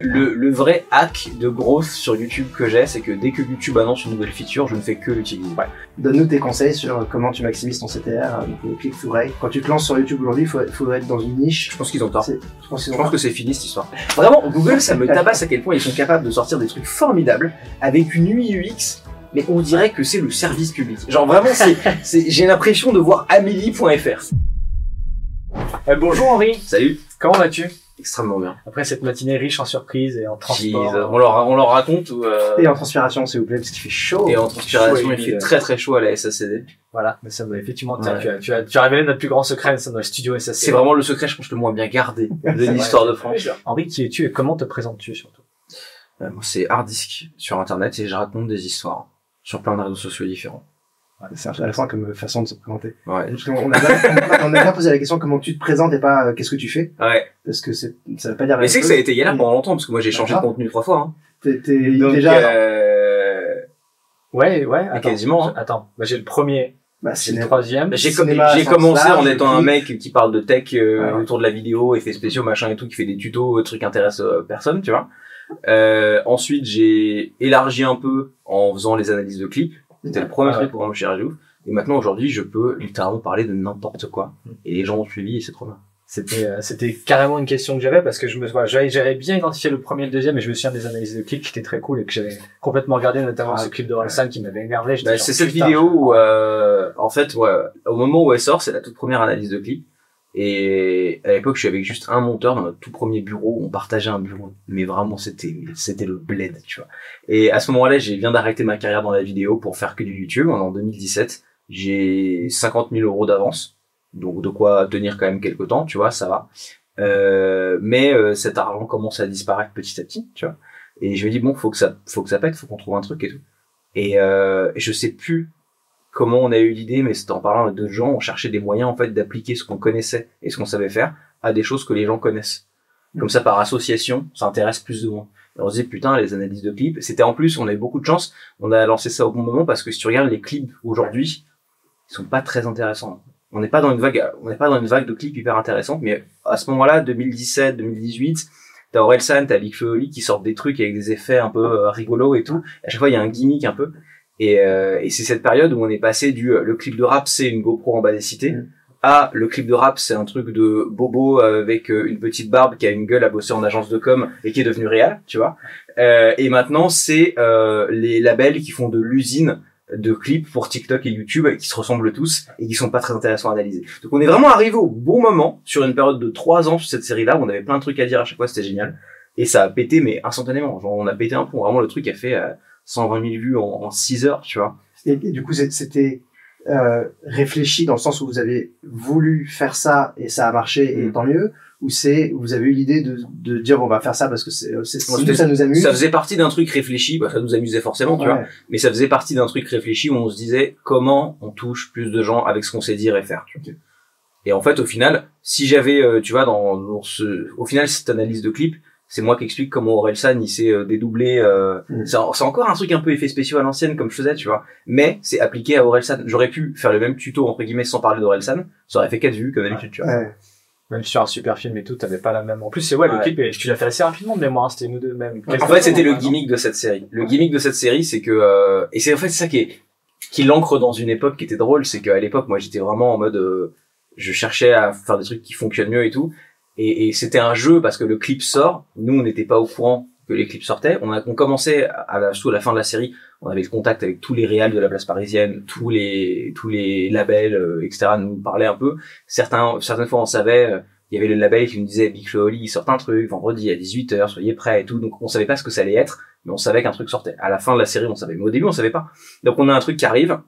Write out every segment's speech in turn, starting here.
Le, le vrai hack de growth sur YouTube que j'ai, c'est que dès que YouTube annonce une nouvelle feature, je ne fais que l'utiliser. Donne-nous tes conseils sur comment tu maximises ton CTR, euh, le click-through rate. Quand tu te lances sur YouTube aujourd'hui, il faut, faudrait être dans une niche. Je pense qu'ils ont tort. Je pense Je que c'est fini cette histoire. Vraiment, Google, ça me tabasse à quel point ils sont capables de sortir des trucs formidables avec une UI UX, mais on dirait que c'est le service public. Genre vraiment, c'est, c'est- j'ai l'impression de voir Amélie.fr. Euh, bonjour Henri, Salut. comment vas-tu? Extrêmement bien. Après cette matinée riche en surprises et en Jeez, transport. on leur, on leur raconte ou, euh, Et en transpiration, s'il vous plaît, parce qu'il fait chaud. et en transpiration, il fait très très chaud à la SACD. Voilà, mais ça va effectivement, Ouais. tu, as, tu, as, tu as révélé notre plus grand secret ça, dans le studio SAC. C'est vraiment le secret, je pense, le moins bien gardé de l'histoire de France. Henri, qui es-tu et comment te présentes-tu surtout Euh, moi, c'est hard disk sur internet et je raconte des histoires sur plein de réseaux sociaux différents. C'est intéressant comme façon de se présenter. Ouais. On a bien, on a bien posé la question comment tu te présentes et pas euh, qu'est-ce que tu fais. Ouais. Parce que c'est, ça veut pas dire la Mais c'est que ça a été galère pendant longtemps parce que moi j'ai changé de contenu trois fois. Hein. Donc, déjà, euh, Ouais, ouais, attends. quasiment, hein. Attends, bah, j'ai le premier, bah, j'ai le troisième. J'ai Cinéma, j'ai sens commencé large, en étant un mec qui parle de tech euh, Ouais. autour de la vidéo, effets spéciaux, machin et tout, qui fait des tutos, euh, trucs qui intéressent euh, personne, tu vois. Euh, ensuite, j'ai élargi un peu en faisant les analyses de clips. C'était le premier Ah truc pour moi chez Radio. Et maintenant, aujourd'hui, je peux littéralement parler de n'importe quoi. Mm. Et les gens ont suivi et c'est trop bien. C'était, euh, c'était carrément une question que j'avais parce que je me, voilà, j'avais, j'avais bien identifié le premier et le deuxième et je me souviens des analyses de clips qui étaient très cool et que j'avais complètement regardé, notamment Ah, ce clip de Orelsan qui m'avait énervé. Bah, c'est cette vidéo où, euh, en fait, ouais, au moment où elle sort, c'est la toute première analyse de clip. Et à l'époque, je suis avec juste un monteur dans notre tout premier bureau. On partageait un bureau, mais vraiment, c'était, c'était le bled, tu vois. Et à ce moment-là, j'ai viens d'arrêter ma carrière dans la vidéo pour faire que du YouTube. En 2017, j'ai 50 000 euros d'avance, donc de quoi tenir quand même quelques temps, tu vois, ça va. Euh, mais euh, cet argent commence à disparaître petit à petit, tu vois. Et je me dis bon, faut que ça, faut que ça pète, faut qu'on trouve un truc et tout. Et euh, je sais plus comment on a eu l'idée, mais c'était en parlant avec d'autres gens, on cherchait des moyens en fait d'appliquer ce qu'on connaissait et ce qu'on savait faire à des choses que les gens connaissent. Comme ça, par association, ça intéresse plus de monde. Et on se disait putain, les analyses de clips. C'était en plus, on avait beaucoup de chance. On a lancé ça au bon moment parce que si tu regardes les clips aujourd'hui, ils sont pas très intéressants. On n'est pas dans une vague, on n'est pas dans une vague de clips hyper intéressante, mais à ce moment-là, 2017, 2018, t'as Orelsan, t'as Big Flo et Oli qui sortent des trucs avec des effets un peu euh, rigolos et tout. À chaque fois, il y a un gimmick un peu. Et, euh, et c'est cette période où on est passé du euh, le clip de rap, c'est une GoPro en bas des cités, Mm. à le clip de rap, c'est un truc de bobo avec euh, une petite barbe qui a une gueule à bosser en agence de com et qui est devenu réel, tu vois. Euh, et maintenant, c'est euh, les labels qui font de l'usine de clips pour TikTok et YouTube qui se ressemblent tous et qui sont pas très intéressants à analyser. Donc on est vraiment arrivé au bon moment sur une période de trois ans sur cette série-là où on avait plein de trucs à dire à chaque fois, c'était génial. Et ça a pété, mais instantanément. Genre, on a pété un pont. Vraiment, le truc a fait euh, 120 000 vues en, en 6 heures, tu vois. Et, et du coup, c'était euh, réfléchi dans le sens où vous avez voulu faire ça et ça a marché et Mm. tant mieux, ou c'est vous avez eu l'idée de, de dire on va faire ça parce que c'est, ça nous amuse. Ça faisait partie d'un truc réfléchi, bah, ça nous amusait forcément, tu vois. Mais ça faisait partie d'un truc réfléchi où on se disait comment on touche plus de gens avec ce qu'on sait dire et faire. Tu vois. Et en fait, au final, si j'avais, euh, tu vois, dans, dans ce, au final, cette analyse de clip, c'est moi qui explique comment Orelsan il s'est euh, dédoublé. Euh, Mm. c'est, en- c'est encore un truc un peu effet spéciaux à l'ancienne comme je faisais, tu vois. Mais c'est appliqué à Orelsan. J'aurais pu faire le même tuto entre guillemets sans parler d'Orelsan, ça aurait fait 4 vues comme d'habitude, tu vois. Ouais. Même sur un super film et tout, t'avais pas la même. En plus, c'est ouais, le clip, tu l'as fait assez rapidement de mémoire, hein, c'était nous deux même. En fait, c'était le gimmick de cette série. Le gimmick de cette série, c'est que euh, et c'est en fait c'est ça qui est qui l'ancre dans une époque qui était drôle, c'est qu'à l'époque, moi, j'étais vraiment en mode, euh, je cherchais à faire des trucs qui fonctionnent mieux et tout, et, et c'était un jeu parce que le clip sort. Nous, on n'était pas au courant que les clips sortaient. On a on commençait à la, surtout à la fin de la série, on avait le contact avec tous les réals de la place parisienne, tous les tous les labels, euh, etc. nous parlaient un peu. Certains certaines fois, on savait. euh, il y avait le label qui nous disait Big Flo Oli, il sort un truc vendredi à 18h, soyez prêts et tout. Donc on savait pas ce que ça allait être, mais on savait qu'un truc sortait. À la fin de la série, on savait, mais au début, on savait pas. Donc on a un truc qui arrive.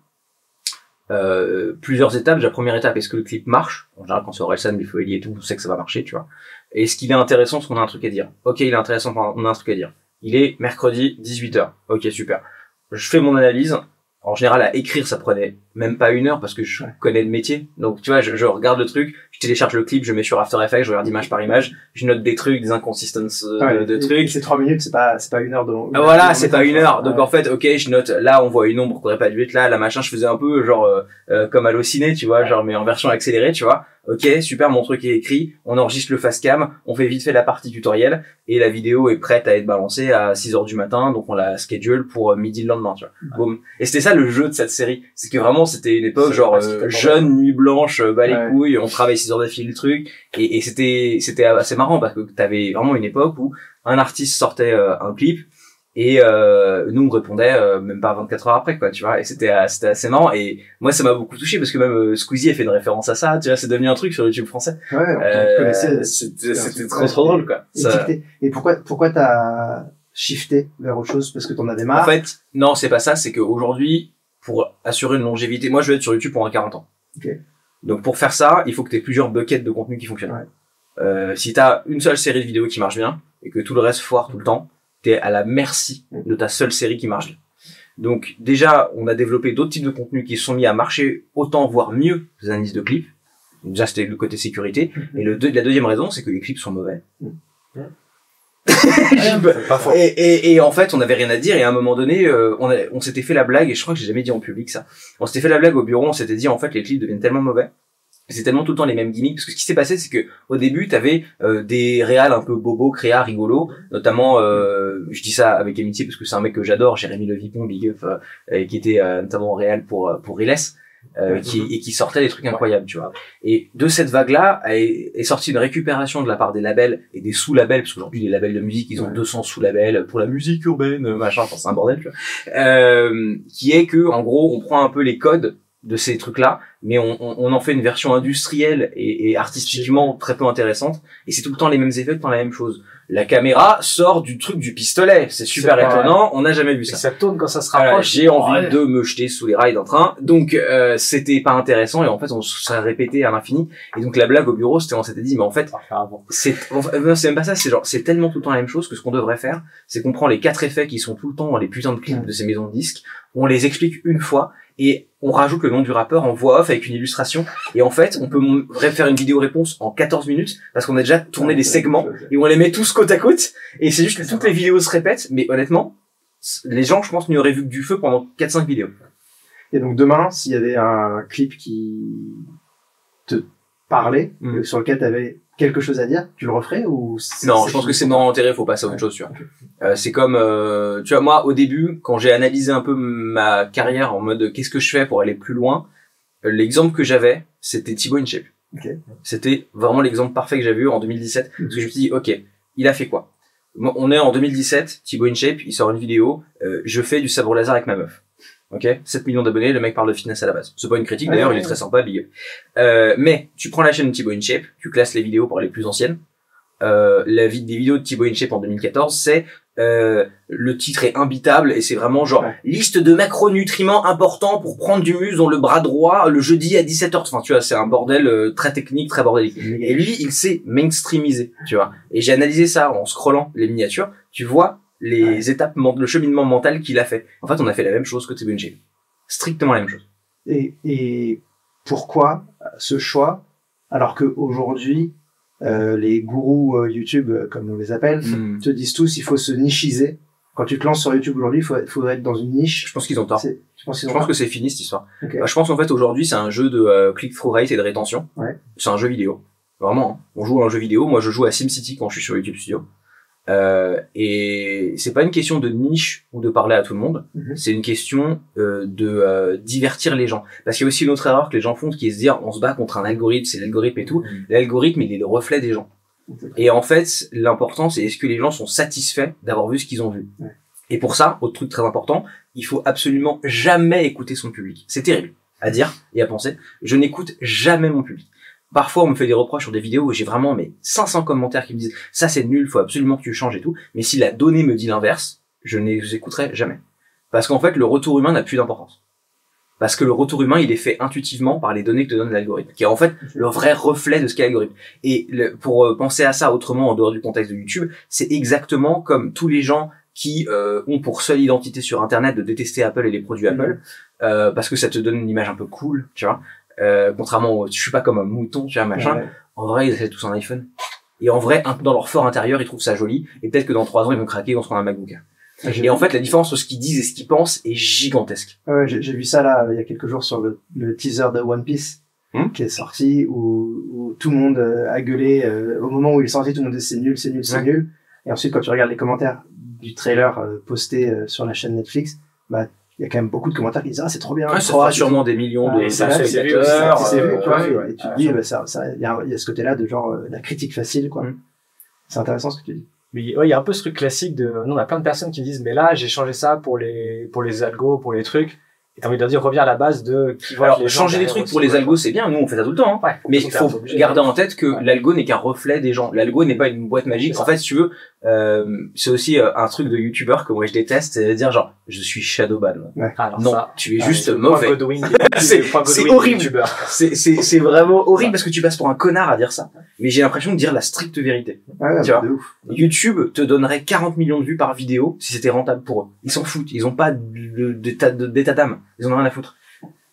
Euh, plusieurs étapes. La première étape, est-ce que le clip marche? En général, quand c'est Orelsan, Flo et tout, on sait que ça va marcher, tu vois. Et est-ce qu'il est intéressant parce qu'on a un truc à dire? Ok, il est intéressant, on a un truc à dire. Il est mercredi 18h. Ok, super. Je fais mon analyse. En général, à écrire, ça prenait même pas une heure parce que je Ouais. connais le métier. Donc tu vois, je, je regarde le truc, je télécharge le clip, je mets sur After Effects, je regarde image par image, je note des trucs, des inconsistances euh, Ouais, de, de et- trucs. C'est trois minutes, c'est pas, c'est pas une heure de long. Voilà, c'est pas une heure. Donc Ouais. en fait, ok, je note. Là, on voit une ombre qu'on aurait pas dû être là. La machin, je faisais un peu genre euh, euh, comme halluciné, tu vois, genre mais en version accélérée, tu vois. Ok, super, mon truc est écrit. On enregistre le fast cam, on fait vite fait la partie tutoriel et la vidéo est prête à être balancée à 6 heures du matin. Donc on la schedule pour euh, midi le lendemain, tu vois. Boum. Et c'était ça le jeu de cette série. C'est que vraiment c'était une époque genre euh, jeune, nuit blanche, euh, bah les Ouais. couilles, on travaille 6 heures d'affilée le truc. Et, et c'était c'était assez marrant parce que t'avais vraiment une époque où un artiste sortait euh, un clip et euh, nous on répondait euh, même pas 24 heures après quoi tu vois. Et c'était euh, c'était assez marrant. Et moi ça m'a beaucoup touché parce que même euh, Squeezie a fait une référence à ça tu vois. C'est devenu un truc sur YouTube français. Ouais, euh, c'était trop trop drôle quoi. Et, Ça- TikTok. et pourquoi, pourquoi t'as shifté vers autre chose? Parce que t'en avais marre. En fait non c'est pas ça. C'est qu'aujourd'hui pour assurer une longévité. Moi je vais être sur YouTube pendant 40 ans. Donc pour faire ça il faut que tu aies plusieurs buckets de contenu qui fonctionnent. Ouais. euh, si t'as une seule série de vidéos qui marche bien et que tout le reste foire tout le temps t'es à la merci de ta seule série qui marche bien. Donc déjà on a développé d'autres types de contenus qui sont mis à marcher autant voire mieux que les analyses de clips. Déjà c'était le côté sécurité. Et le deux- la deuxième raison c'est que les clips sont mauvais. Faux. et, et, et en fait, on n'avait rien à dire. Et à un moment donné, euh, on, a- on s'était fait la blague. Et je crois que j'ai jamais dit en public ça. On s'était fait la blague au bureau. On s'était dit en fait, les clips deviennent tellement mauvais. C'est tellement tout le temps les mêmes gimmicks. Parce que ce qui s'est passé, c'est que au début, t'avais euh, des réals un peu bobo, créa, rigolo. Notamment, euh, je dis ça avec amitié parce que c'est un mec que j'adore, Jérémy Levipon, Big Up, euh, euh, qui était euh, notamment réal pour euh, pour Riles. Euh, qui, et qui sortait des trucs incroyables, tu vois. Et de cette vague-là est, est sortie une récupération de la part des labels et des sous-labels, parce qu'aujourd'hui les labels de musique, ils ont Ouais. 200 sous-labels pour la musique urbaine, machin, enfin c'est un bordel, tu vois. Euh, qui est que, en gros, on prend un peu les codes de ces trucs-là, mais on, on, on en fait une version industrielle et, et artistiquement très peu intéressante, et c'est tout le temps les mêmes effets, tout le temps la même chose. La caméra sort du truc du pistolet, c'est super étonnant, on n'a jamais vu Et ça. ça tourne quand ça se rapproche. j'ai envie Ouais. de me jeter sous les rails d'un train. Donc euh, c'était pas intéressant et en fait on se serait répété à l'infini. Et donc la blague au bureau, c'était on s'était dit mais en fait c'est euh, c'est même pas ça, c'est genre c'est tellement tout le temps la même chose que ce qu'on devrait faire, c'est qu'on prend les quatre effets qui sont tout le temps dans les putains de clips de ces maisons de disques, on les explique une fois et on rajoute le nom du rappeur en voix off avec une illustration. Et en fait on peut faire une vidéo réponse en 14 minutes parce qu'on a déjà tourné des segments et on les met tous côte à côte. Et c'est juste que toutes les vidéos se répètent mais honnêtement les gens je pense n'y auraient vu que du feu pendant 4-5 vidéos. Et donc demain, s'il y avait un clip qui te parlait, Mm. euh, sur lequel tu avais quelque chose à dire, tu le referais ou Non, je pense que c'est non enterré, faut passer à autre chose, tu vois. Euh, c'est comme, euh, tu vois, moi, au début, quand j'ai analysé un peu ma carrière en mode qu'est-ce que je fais pour aller plus loin, euh, l'exemple que j'avais, c'était Thibaut InShape. Ok. C'était vraiment l'exemple parfait que j'avais eu en 2017. Parce que je me suis dit, ok, il a fait quoi? On est en 2017, Thibaut InShape, il sort une vidéo, euh, je fais du sabre laser avec ma meuf. Ok 7 millions d'abonnés, le mec parle de fitness à la base. C'est pas une critique, Ouais, d'ailleurs, ouais, il est ouais. très sympa, big up. Euh, mais, tu prends la chaîne Thibaut InShape, tu classes les vidéos pour les plus anciennes, euh, la vie des vidéos de Thibaut InShape en 2014, c'est euh, le titre est imbitable et c'est vraiment genre Ouais. liste de macronutriments importants pour prendre du muscle dans le bras droit le jeudi à 17h. Enfin, tu vois, c'est un bordel euh, très technique, très bordélique. Et lui, il s'est mainstreamisé, tu vois. Et j'ai analysé ça en scrollant les miniatures. Tu vois les étapes, le cheminement mental qu'il a fait. En fait, on a fait la même chose que InShape. Strictement la même chose. Et, et pourquoi ce choix alors que aujourd'hui euh, les gourous euh, YouTube, euh, comme on les appelle, te disent tous il faut se nichiser. Quand tu te lances sur YouTube aujourd'hui, il faut, faut être dans une niche. Je pense qu'ils ont tort. Tu penses qu'ils Je ont pense que c'est fini cette histoire. Bah, je pense qu'en fait aujourd'hui c'est un jeu de euh, click-through rate et de rétention. Ouais. C'est un jeu vidéo. Vraiment. hein. On joue à un jeu vidéo. Moi je joue à SimCity quand je suis sur YouTube Studio. Euh, et c'est pas une question de niche ou de parler à tout le monde. Mhm. C'est une question euh, de euh, divertir les gens. Parce qu'il y a aussi une autre erreur que les gens font qui est de se dire on se bat contre un algorithme, c'est l'algorithme et tout. L'algorithme il est le reflet des gens. Et en fait, l'important, c'est est-ce que les gens sont satisfaits d'avoir vu ce qu'ils ont vu. Et pour ça, autre truc très important, il faut absolument jamais écouter son public. C'est terrible à dire et à penser. Je n'écoute jamais mon public. Parfois, on me fait des reproches sur des vidéos où j'ai vraiment mais 500 commentaires qui me disent ça c'est nul, faut absolument que tu changes et tout. Mais si la donnée me dit l'inverse, je ne les écouterai jamais. Parce qu'en fait, le retour humain n'a plus d'importance. Parce que le retour humain, il est fait intuitivement par les données que te donne l'algorithme, qui est en fait le vrai reflet de ce qu'est l'algorithme. Et le- pour euh, penser à ça autrement en dehors du contexte de YouTube, c'est exactement comme tous les gens qui euh, ont pour seule identité sur Internet de détester Apple et les produits Apple, euh, parce que ça te donne une image un peu cool, tu vois. Euh, contrairement au, je suis pas comme un mouton, tu vois, machin. Ouais. En vrai, ils achètent tous un iPhone. Et en vrai, dans leur fort intérieur, ils trouvent ça joli. Et peut-être que dans trois ans, ils vont craquer, ils vont se prendre un MacBook. Ah, Et en fait, la différence entre ce qu'ils disent et ce qu'ils pensent est gigantesque. Ouais, j'ai j'ai vu ça là il y a quelques jours sur le, le teaser de One Piece Hmm. qui est sorti où, où tout le monde euh, a gueulé euh, au moment où il est sorti tout le monde dit c'est nul c'est nul c'est Ouais. nul et ensuite quand tu regardes les commentaires du trailer euh, posté euh, sur la chaîne Netflix bah il y a quand même beaucoup de commentaires qui disent ah c'est trop bien Ouais, ça fera sûrement des millions Ah, de vu, euh, et tu te dis bah, ça ça il y a, il y a ce côté là de genre euh, la critique facile quoi Hmm. c'est intéressant ce que tu dis Mais ouais, il y a un peu ce truc classique de, nous, on a plein de personnes qui me disent, mais là, j'ai changé ça pour les, pour les algos, pour les trucs. Et t'as envie de leur dire, reviens à la base de qui voit Alors, changer les derrière trucs pour les algos, c'est bien. Nous, on fait ça tout le temps. hein. Ouais. Mais il faut garder en tête que Ouais. l'algo n'est qu'un reflet des gens. L'algo n'est pas une boîte magique. En fait, si tu veux, euh, c'est aussi euh, un truc de youtubeur que moi je déteste, c'est de dire genre, je suis shadowban. moi. Alors Non, ça, tu es ah, juste mauvais. C'est- horrible. C'est, c'est, c'est vraiment horrible parce que tu passes pour un connard à dire ça. Mais j'ai l'impression de dire la stricte vérité. ouais, ouais, Tu vois. de ouf YouTube te donnerait 40 millions de vues par vidéo si c'était rentable pour eux. Ils s'en foutent. Ils ont pas de- d'état de- d'état d'âme. Ils en ont rien à foutre.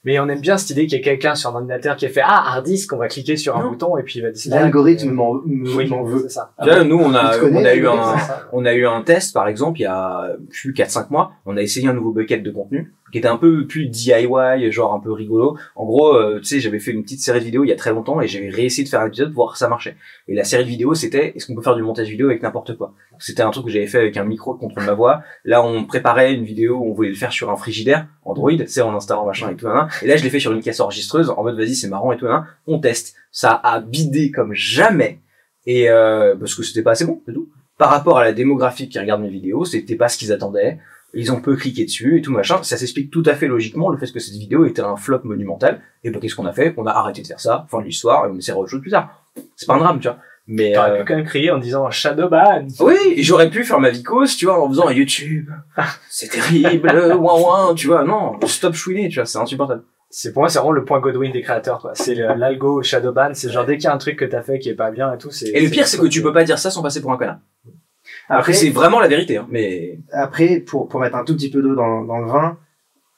Mais on aime bien cette idée qu'il y a quelqu'un sur un ordinateur qui a fait, ah, hard disk, on va cliquer sur un Non. bouton et puis il va décider. l'algorithme m'en Oui, veut ça. Nous, on a, connais, on a eu un, on a eu un test, par exemple, il y a, plus, 4-5 mois. On a essayé un nouveau bucket de contenu qui était un peu plus DIY, genre un peu rigolo. En gros, euh, tu sais, j'avais fait une petite série de vidéos il y a très longtemps et j'avais réessayé de faire un épisode pour voir si ça marchait. Et la série de vidéos, c'était, est-ce qu'on peut faire du montage vidéo avec n'importe quoi? C'était un truc que j'avais fait avec un micro contre ma voix. Là, on préparait une vidéo où on voulait le faire sur un frigidaire, Android, tu sais, en installant machin et tout, nan. Et là, je l'ai fait sur une caisse enregistreuse, en mode, vas-y, c'est marrant et tout, nan. On teste. Ça a bidé comme jamais. Et, euh, parce que c'était pas assez bon, c'est tout. Par rapport à la démographie qui regarde mes vidéos, c'était pas ce qu'ils attendaient. Ils ont peu cliqué dessus et tout machin. Ça s'explique tout à fait logiquement le fait que cette vidéo était un flop monumental. Et bah, qu'est-ce qu'on a fait? On a arrêté de faire ça, fin de l'histoire, et on essaiera autre chose plus tard. C'est pas un drame, tu vois. Mais, T'aurais euh, pu quand même crier en disant Shadowban. oui, j'aurais pu faire ma vicose, tu vois, en faisant YouTube. C'est terrible, euh, ouin ouin, tu vois. Non, stop chouiner, tu vois, c'est insupportable. C'est pour moi, c'est vraiment le point Godwin des créateurs, quoi. C'est l'algo Shadowban. C'est genre dès qu'il y a un truc que t'as fait qui est pas bien et tout, c'est. Et le pire, c'est que tu peux pas dire ça sans passer pour un connard. Après, c'est vraiment la vérité, hein, mais Après, pour, pour mettre un tout petit peu d'eau dans, dans le vin,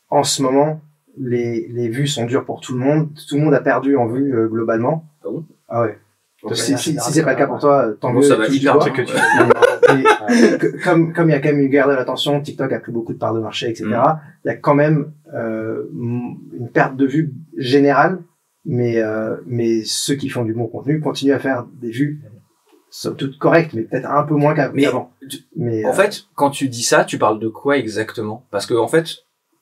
en ce moment, les, les vues sont dures pour tout le monde. Tout le monde a perdu en vues euh, globalement. Ah bon? Ah ouais. Donc, si si, c'est si c'est pas le cas pour toi, tant mieux. ça va que tu comme comme il y a quand même une guerre de l'attention, TikTok a pris beaucoup de parts de marché, etc. Mm. Il y a quand même euh, une perte de vues générale, mais euh, mais ceux qui font du bon contenu continuent à faire des vues somme toute correctes, mais peut-être un peu moins qu'avant. Mais En euh, fait, quand tu dis ça, tu parles de quoi exactement? Parce que en fait,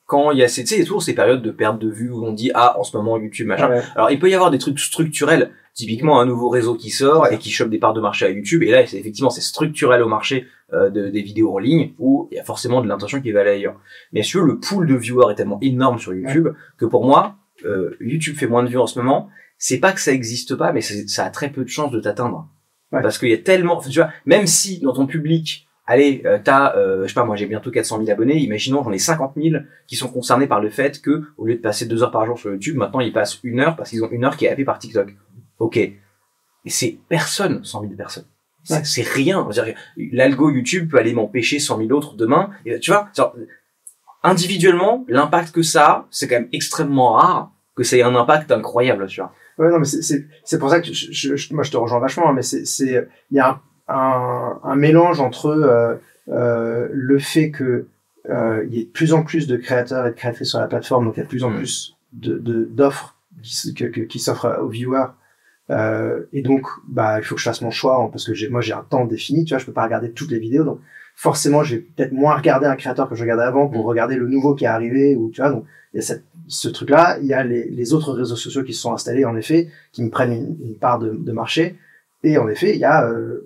quand il y a ces, tu sais, toujours ces périodes de perte de vue où on dit ah en ce moment YouTube machin. ouais. Alors il peut y avoir des trucs structurels, typiquement un nouveau réseau qui sort et qui chope des parts de marché à YouTube. Et là, c'est effectivement c'est structurel au marché euh, de, des vidéos en ligne où il y a forcément de l'intention qui va aller ailleurs. Mais veux, le pool de viewers est tellement énorme sur YouTube que pour moi, euh, YouTube fait moins de vues en ce moment. C'est pas que ça existe pas, mais ça a très peu de chances de t'atteindre. Ouais. Parce qu'il y a tellement, tu vois, même si dans ton public, allez, euh, t'as, euh, je sais pas, moi j'ai bientôt 400 000 abonnés, imaginons j'en ai 50 000 qui sont concernés par le fait que, au lieu de passer deux heures par jour sur YouTube, maintenant ils passent une heure parce qu'ils ont une heure qui est happée par TikTok. Ok. Et c'est personne, 100 000 personnes. C'est Ouais. c'est rien. L'algo YouTube peut aller m'empêcher 100 000 autres demain. Et, tu vois, genre, individuellement, l'impact que ça a, c'est quand même extrêmement rare que ça ait un impact incroyable, tu vois. Ouais, non, mais c'est- c'est c'est pour ça que je, je- je- moi je te rejoins vachement, hein, mais c'est c'est il y a un, un, un mélange entre euh, euh, le fait que euh, il y ait de plus en plus de créateurs et de créatrices sur la plateforme, donc il y a de plus en Mm. plus de de- d'offres qui, que- que- qui s'offrent aux viewers. Euh, et donc, bah, il faut que je fasse mon choix hein, parce que moi, j'ai un temps défini. Tu vois, je peux pas regarder toutes les vidéos, donc forcément, je vais peut-être moins regarder un créateur que je regardais avant pour Mm. regarder le nouveau qui est arrivé ou tu vois. Donc, il y a cette, ce truc-là. Il y a les, les autres réseaux sociaux qui se sont installés, en effet, qui me prennent une, une part de, de marché. Et en effet, il y a euh,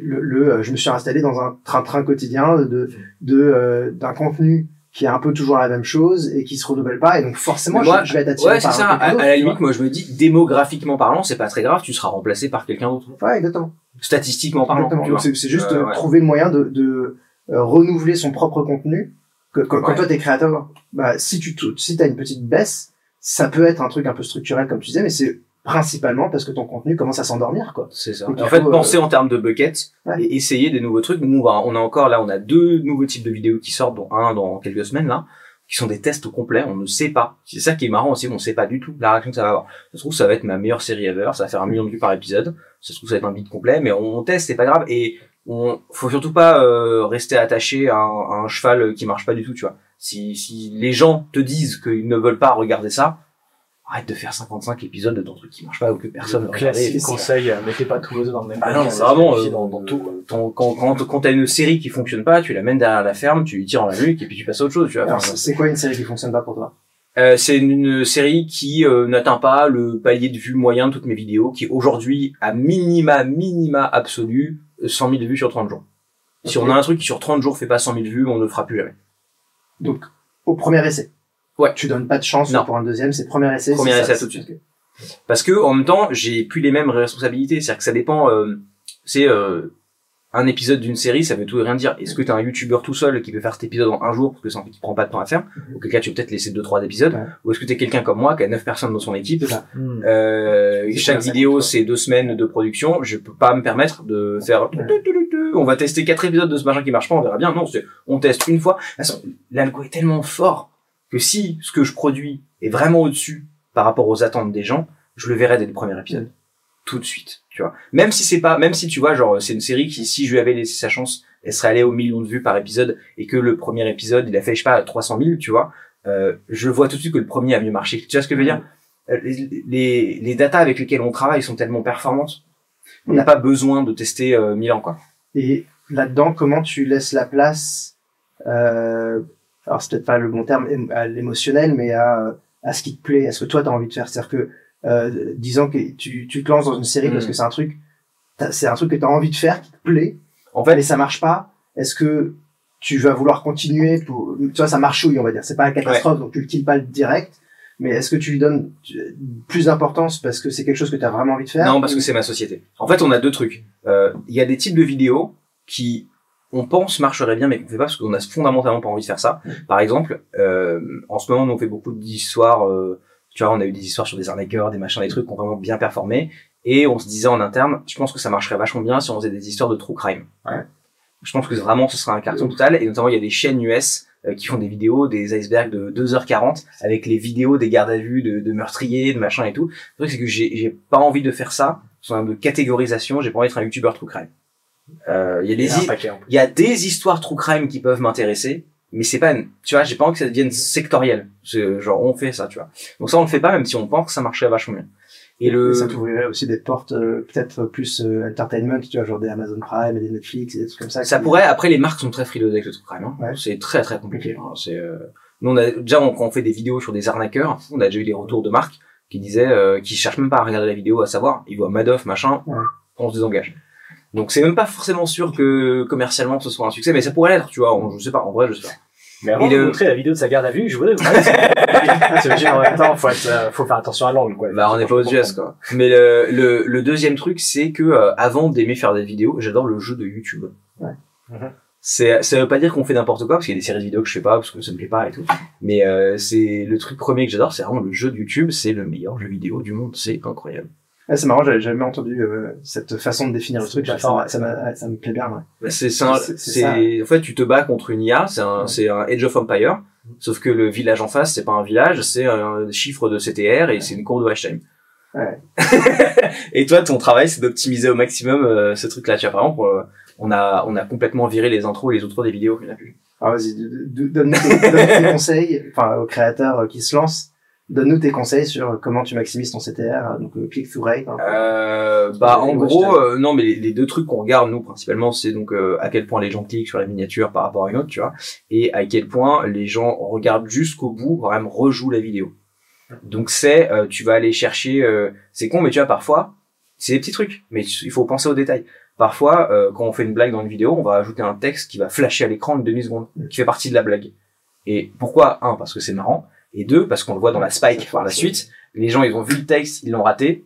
le, le, euh, je me suis installé dans un train-train quotidien de, de euh, d'un contenu qui est un peu toujours la même chose et qui se renouvelle pas. Et donc, forcément, moi, je, je vais être attiré Ouais, c'est par ça. un À, la limite, moi, je me dis, démographiquement parlant, c'est pas très grave, tu seras remplacé par quelqu'un d'autre. Ouais, exactement. Statistiquement parlant, Exactement. Donc. C'est c'est juste Euh, euh, ouais. trouver le moyen de, de renouveler son propre contenu. Que, quand, quand Ouais. toi t'es créateur, bah, si tu si t'as une petite baisse, ça peut être un truc un peu structurel comme tu disais, mais c'est principalement parce que ton contenu commence à s'endormir, quoi. C'est ça. En fait, faut, euh, penser en termes de buckets Ouais. et essayer des nouveaux trucs. Nous, on, va- on a encore là, on a deux nouveaux types de vidéos qui sortent, dont un dans quelques semaines là, qui sont des tests complets. On ne sait pas. C'est ça qui est marrant aussi. On ne sait pas du tout la réaction que ça va avoir. Ça se trouve, ça va être ma meilleure série ever. Ça va faire un million de vues par épisode. Ça se trouve, ça va être un beat complet, mais on, teste, c'est pas grave. Et on faut surtout pas euh, rester attaché à un, à un cheval qui marche pas du tout, tu vois. Si, si les gens te disent qu'ils ne veulent pas regarder ça, arrête de faire 55 épisodes de ton truc qui marche pas ou que personne ne. Classique c'est- conseil, euh, mettez pas tous les œufs dans le même Ah non, ça vraiment, euh, dans, dans tout. quoi. ton, quand, quand, quand t'as une série qui fonctionne pas, tu l'amènes derrière la ferme, tu lui tires en la nuque et puis tu passes à autre chose, tu vois. C'est c'est quoi une série qui fonctionne pas pour toi? Euh, c'est une série qui euh, n'atteint pas le palier de vues moyen de toutes mes vidéos, qui aujourd'hui, à minima, minima absolu, euh, 100 000 vues sur 30 jours. Si on a un truc qui sur 30 jours fait pas 100 000 vues, on ne le fera plus jamais. Donc, au premier essai. Ouais. Tu donnes pas de chance Non. pour un deuxième, c'est premier essai. Premier essai ça, tout de suite. Parce que en même temps, j'ai plus les mêmes responsabilités. C'est-à-dire que ça dépend. Euh, c'est euh, un épisode d'une série, ça veut tout et rien dire. Est-ce que t'es un youtubeur tout seul qui peut faire cet épisode en un jour parce que c'est un truc qui prend pas de temps à faire Auquel cas, tu peux peut-être laisser deux trois épisodes. Ouais. Ou est-ce que t'es quelqu'un comme moi qui a neuf personnes dans son équipe. Hmm. euh, chaque vidéo c'est deux semaines de production. Je peux pas me permettre de faire. On va tester quatre épisodes de ce machin qui marche pas, on verra bien. Non, c'est on teste une fois. De toute façon, l'algo est tellement fort que si ce que je produis est vraiment au-dessus par rapport aux attentes des gens, je le verrai dès le premier épisode. Tout de suite, tu vois. Même si c'est pas, même si tu vois, genre, c'est une série qui, si je lui avais laissé sa chance, elle serait allée au million de vues par épisode et que le premier épisode, il a fait, je sais pas, 300 000, tu vois, euh, je vois tout de suite que le premier a mieux marché. Tu vois ce que je veux dire? Euh, Les, les, les datas avec lesquelles on travaille sont tellement performantes. On n'a pas besoin de tester euh, 1000 ans, quoi. Et là-dedans, comment tu laisses la place, euh, alors c'est peut-être pas le bon terme, à l'émotionnel, mais à, à ce qui te plaît, à ce que toi t'as envie de faire. C'est-à-dire que, euh, disons que tu, tu te lances dans une série parce Mm. que c'est un truc, c'est un truc que t'as envie de faire, qui te plaît, En fait, mais ça marche pas. Est-ce que tu vas vouloir continuer pour, tu vois, ça marchouille, on va dire. C'est pas la catastrophe, donc tu le kills pas direct. Mais est-ce que tu lui donnes tu- plus d'importance parce que c'est quelque chose que tu as vraiment envie de faire? Non, parce que c'est ma société. En fait, on a deux trucs. Euh, Il y a des types de vidéos qui, on pense, marcheraient bien, mais qu'on fait pas parce qu'on a fondamentalement pas envie de faire ça. Par exemple, euh, en ce moment, on fait beaucoup d'histoires. Euh, tu vois, on a eu des histoires sur des arnaqueurs, des machins, des trucs qui ont vraiment bien performé. Et on se disait en interne, je pense que ça marcherait vachement bien si on faisait des histoires de true crime. Ouais. Je pense que vraiment, ce serait un carton total. Et notamment, il y a des chaînes US euh, qui font des vidéos, des icebergs de 2h40 avec les vidéos des gardes à vue de, de meurtriers, de machin et tout. Le truc, c'est que j'ai pas envie de faire ça. Sur un de catégorisation, j'ai pas envie d'être un youtubeur true crime. Euh, Il y a des il y a des histoires true crime qui peuvent m'intéresser, mais c'est pas, une- tu vois, j'ai pas envie que ça devienne sectoriel. C'est- Genre, on fait ça, tu vois. Donc ça, on le fait pas, même si on pense que ça marcherait vachement bien. Et le, Ça t'ouvrirait aussi des portes euh, peut-être plus euh, entertainment, tu vois, genre des Amazon Prime et des Netflix et des trucs comme ça. ça qui- pourrait, après, les marques sont très frileuses avec le true crime, hein. Ouais. C'est très, très compliqué, hein. C'est, euh, nous, on a, déjà, on, quand on fait des vidéos sur des arnaqueurs, on a déjà eu des retours de marques qui disaient, euh, qui cherchent même pas à regarder la vidéo, à savoir, ils voient Madoff, machin, Ouais. on se désengage. Donc c'est même pas forcément sûr que commercialement ce soit un succès, mais ça pourrait l'être, tu vois. On- je sais pas, en vrai, je sais pas. Mais avant Et de le- montrer la vidéo de sa garde à vue, je voudrais vous parler. En même temps, faut, être, euh, faut faire attention à l'angle, quoi. Bah on n'est pas aux US quoi. Mais le, le, le deuxième truc c'est que euh, avant d'aimer faire des vidéos, j'adore le jeu de YouTube. Ouais. Mhm. C'est ça veut pas dire qu'on fait n'importe quoi parce qu'il y a des séries de vidéos que je fais pas parce que ça me plaît pas et tout. Mais euh, c'est le truc premier que j'adore, c'est vraiment le jeu de YouTube, c'est le meilleur jeu vidéo du monde, c'est incroyable. C'est marrant, j'avais jamais entendu euh, cette façon de définir le truc. Ça, ça, m'a- ça me plaît bien. Ouais. Bah, C'est en fait tu te bats contre une IA, c'est un Ouais. c'est un Age of Empire, sauf que le village en face c'est pas un village, c'est un chiffre de CTR et c'est une courbe de time. Ouais. et toi ton travail c'est d'optimiser au maximum euh, ce truc là, tu vois par exemple euh, on a on a complètement viré les intros et les outros des vidéos qu'il n'y en a plus. Alors vas-y, d- d- donne-nous tes, donne-nous tes conseils, enfin aux créateurs euh, qui se lancent, donne-nous tes conseils sur comment tu maximises ton CTR, donc le click-through rate. hein. Euh, bah en gros euh, non mais les, les deux trucs qu'on regarde nous principalement c'est donc euh, à quel point les gens cliquent sur la miniature par rapport à une autre tu vois et à quel point les gens regardent jusqu'au bout vraiment rejouent la vidéo. Donc c'est euh, tu vas aller chercher euh, c'est con mais tu vois parfois c'est des petits trucs mais il faut penser aux détails. Parfois euh, quand on fait une blague dans une vidéo on va ajouter un texte qui va flasher à l'écran une demi seconde qui fait partie de la blague. Et pourquoi? Un parce que c'est marrant et deux parce qu'on le voit dans la spike par la suite les gens ils ont vu le texte ils l'ont raté.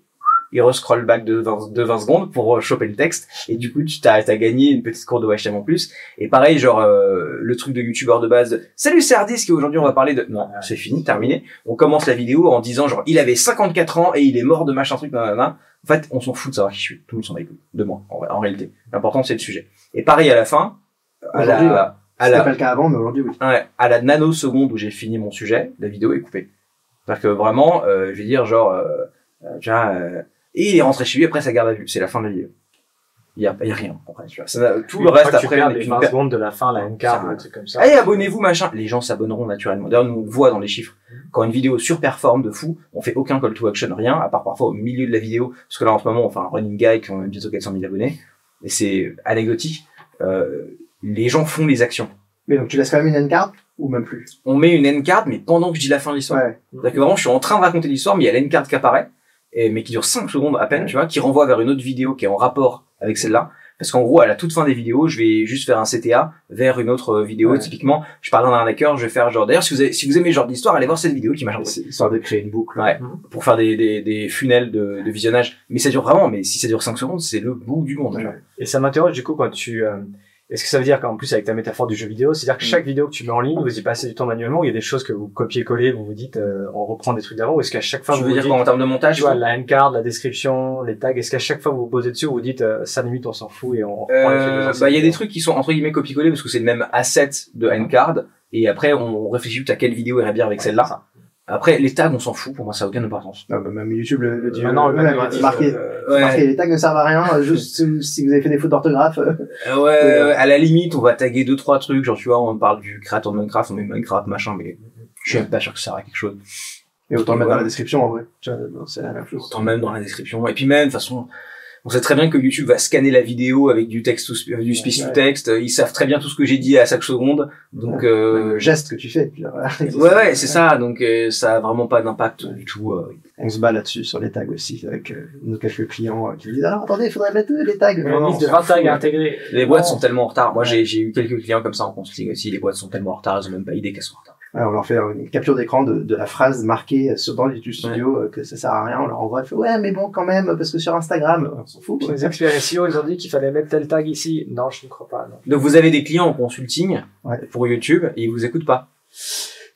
Il rescroll back de 20, de 20 secondes pour euh, choper le texte. Et du coup tu t'as as gagné une petite cour de HTML en plus. Et pareil genre euh, le truc de youtubeur de base salut c'est Hardis qui aujourd'hui on va parler de non c'est fini terminé. On commence la vidéo en disant genre il avait 54 ans et il est mort de machin truc nanana. en fait on s'en fout de savoir qui je suis. Tout le monde s'en va de moi en, en réalité. L'important c'est le sujet. Et pareil à la fin à la, à C'était la, pas le cas avant, mais aujourd'hui, oui. Ouais, à la nanoseconde où j'ai fini mon sujet, la vidéo est coupée. C'est-à-dire que vraiment, euh, je vais dire genre, euh, euh, tu vois, euh, et il est rentré chez lui après sa garde à vue. C'est la fin de la vidéo. Il y a, y a rien après. Tu vois. Ça, tout le reste tu après. n'est les qu'une 20 per- secondes de la fin, la N-card, un truc comme ça. Allez, abonnez-vous, machin. Les gens s'abonneront naturellement. D'ailleurs, nous on le voit dans les chiffres. Quand une vidéo surperforme de fou, on fait aucun call to action, rien, à part parfois au milieu de la vidéo, parce que là en ce moment, on fait un running guy qui a bientôt 400 000 abonnés, et c'est anecdotique. Euh, les gens font les actions. Mais donc, tu laisses quand même une N-card ou même plus? On met une end-card, mais pendant que je dis la fin de l'histoire. Ouais. C'est-à-dire que vraiment, je suis en train de raconter l'histoire, mais il y a l'end-card qui apparaît, et, mais qui dure 5 secondes à peine, tu vois, qui renvoie vers une autre vidéo qui est en rapport avec celle-là. Parce qu'en gros, à la toute fin des vidéos, je vais juste faire un CTA vers une autre euh, vidéo. Ouais. Typiquement, je parle d'un arnaqueur, je vais faire genre, d'ailleurs, si vous, avez, si vous aimez ce genre d'histoire, allez voir cette vidéo qui m'a C'est histoire de créer une boucle. Ouais, pour faire des, des, des funnels de, de visionnage. Mais ça dure vraiment, mais si ça dure 5 secondes, c'est le bout du monde. tu vois. Et ça m'interroge du coup quand tu. euh, Est-ce que ça veut dire qu'en plus avec ta métaphore du jeu vidéo, c'est-à-dire que Mm. chaque vidéo que tu mets en ligne, vous y passez du temps manuellement, il y a des choses que vous copiez-coller, vous vous dites, euh, on reprend des trucs d'avant, ou est-ce qu'à chaque fois je vous veux vous dire dites, qu'en termes de montage, tu vois, la N-card, la description, les tags, est-ce qu'à chaque fois vous vous posez dessus, vous vous dites, euh, ça limite, on s'en fout et on reprend les Euh, anciennes bah, il y a des trucs qui sont entre guillemets copier-coller parce que c'est le même asset de N-card. Et après, on réfléchit à quelle vidéo irait bien avec Ouais, celle-là. Après, les tags, on s'en fout. Pour moi, ça a aucune importance. Non, bah, même YouTube le, le dit. Maintenant, euh, le même, même dit, marqué, Euh, ouais. marqué, les tags ne servent à rien, euh, juste si- vous avez fait des fautes d'orthographe. euh, Euh, ouais, à la limite, on va taguer deux, trois trucs. Genre, tu vois, on parle du créateur de Minecraft, on met Minecraft, machin, mais je suis même pas sûr que ça sert à quelque chose. Et autant le mettre Ouais. dans la description, en vrai. Tu vois, non, c'est la même chose. Autant même dans la description. Et puis même, de toute façon, on sait très bien que YouTube va scanner la vidéo avec du texte, sp- euh, du speech to Ouais. text. Ils savent très bien tout ce que j'ai dit à chaque seconde. Donc, euh, le geste que tu fais. tu vois. ouais, ouais, c'est ça. Donc, euh, ça a vraiment pas d'impact du tout. euh. On se bat là-dessus sur les tags aussi, avec euh, nos quelques clients euh, qui disent alors attendez, il faudrait mettre les tags. Non, non, de s'en 20 tags à intégrer. Les boîtes Non. sont tellement en retard. Moi, Ouais. j'ai, eu quelques clients comme ça en consulting aussi. Les boîtes sont tellement en retard, elles ont même pas idée qu'elles sont en retard. Ouais, on leur fait une capture d'écran de, de la phrase marquée sur dans YouTube Studio euh, que ça sert à rien. On leur envoie, elle fait ouais, mais bon, quand même, parce que sur Instagram, on s'en fout. Les experts SEO, ils ont dit qu'il fallait mettre tel tag ici. Non, je ne crois pas. Non. Donc, vous avez des clients en consulting Ouais. pour YouTube et ils vous écoutent pas.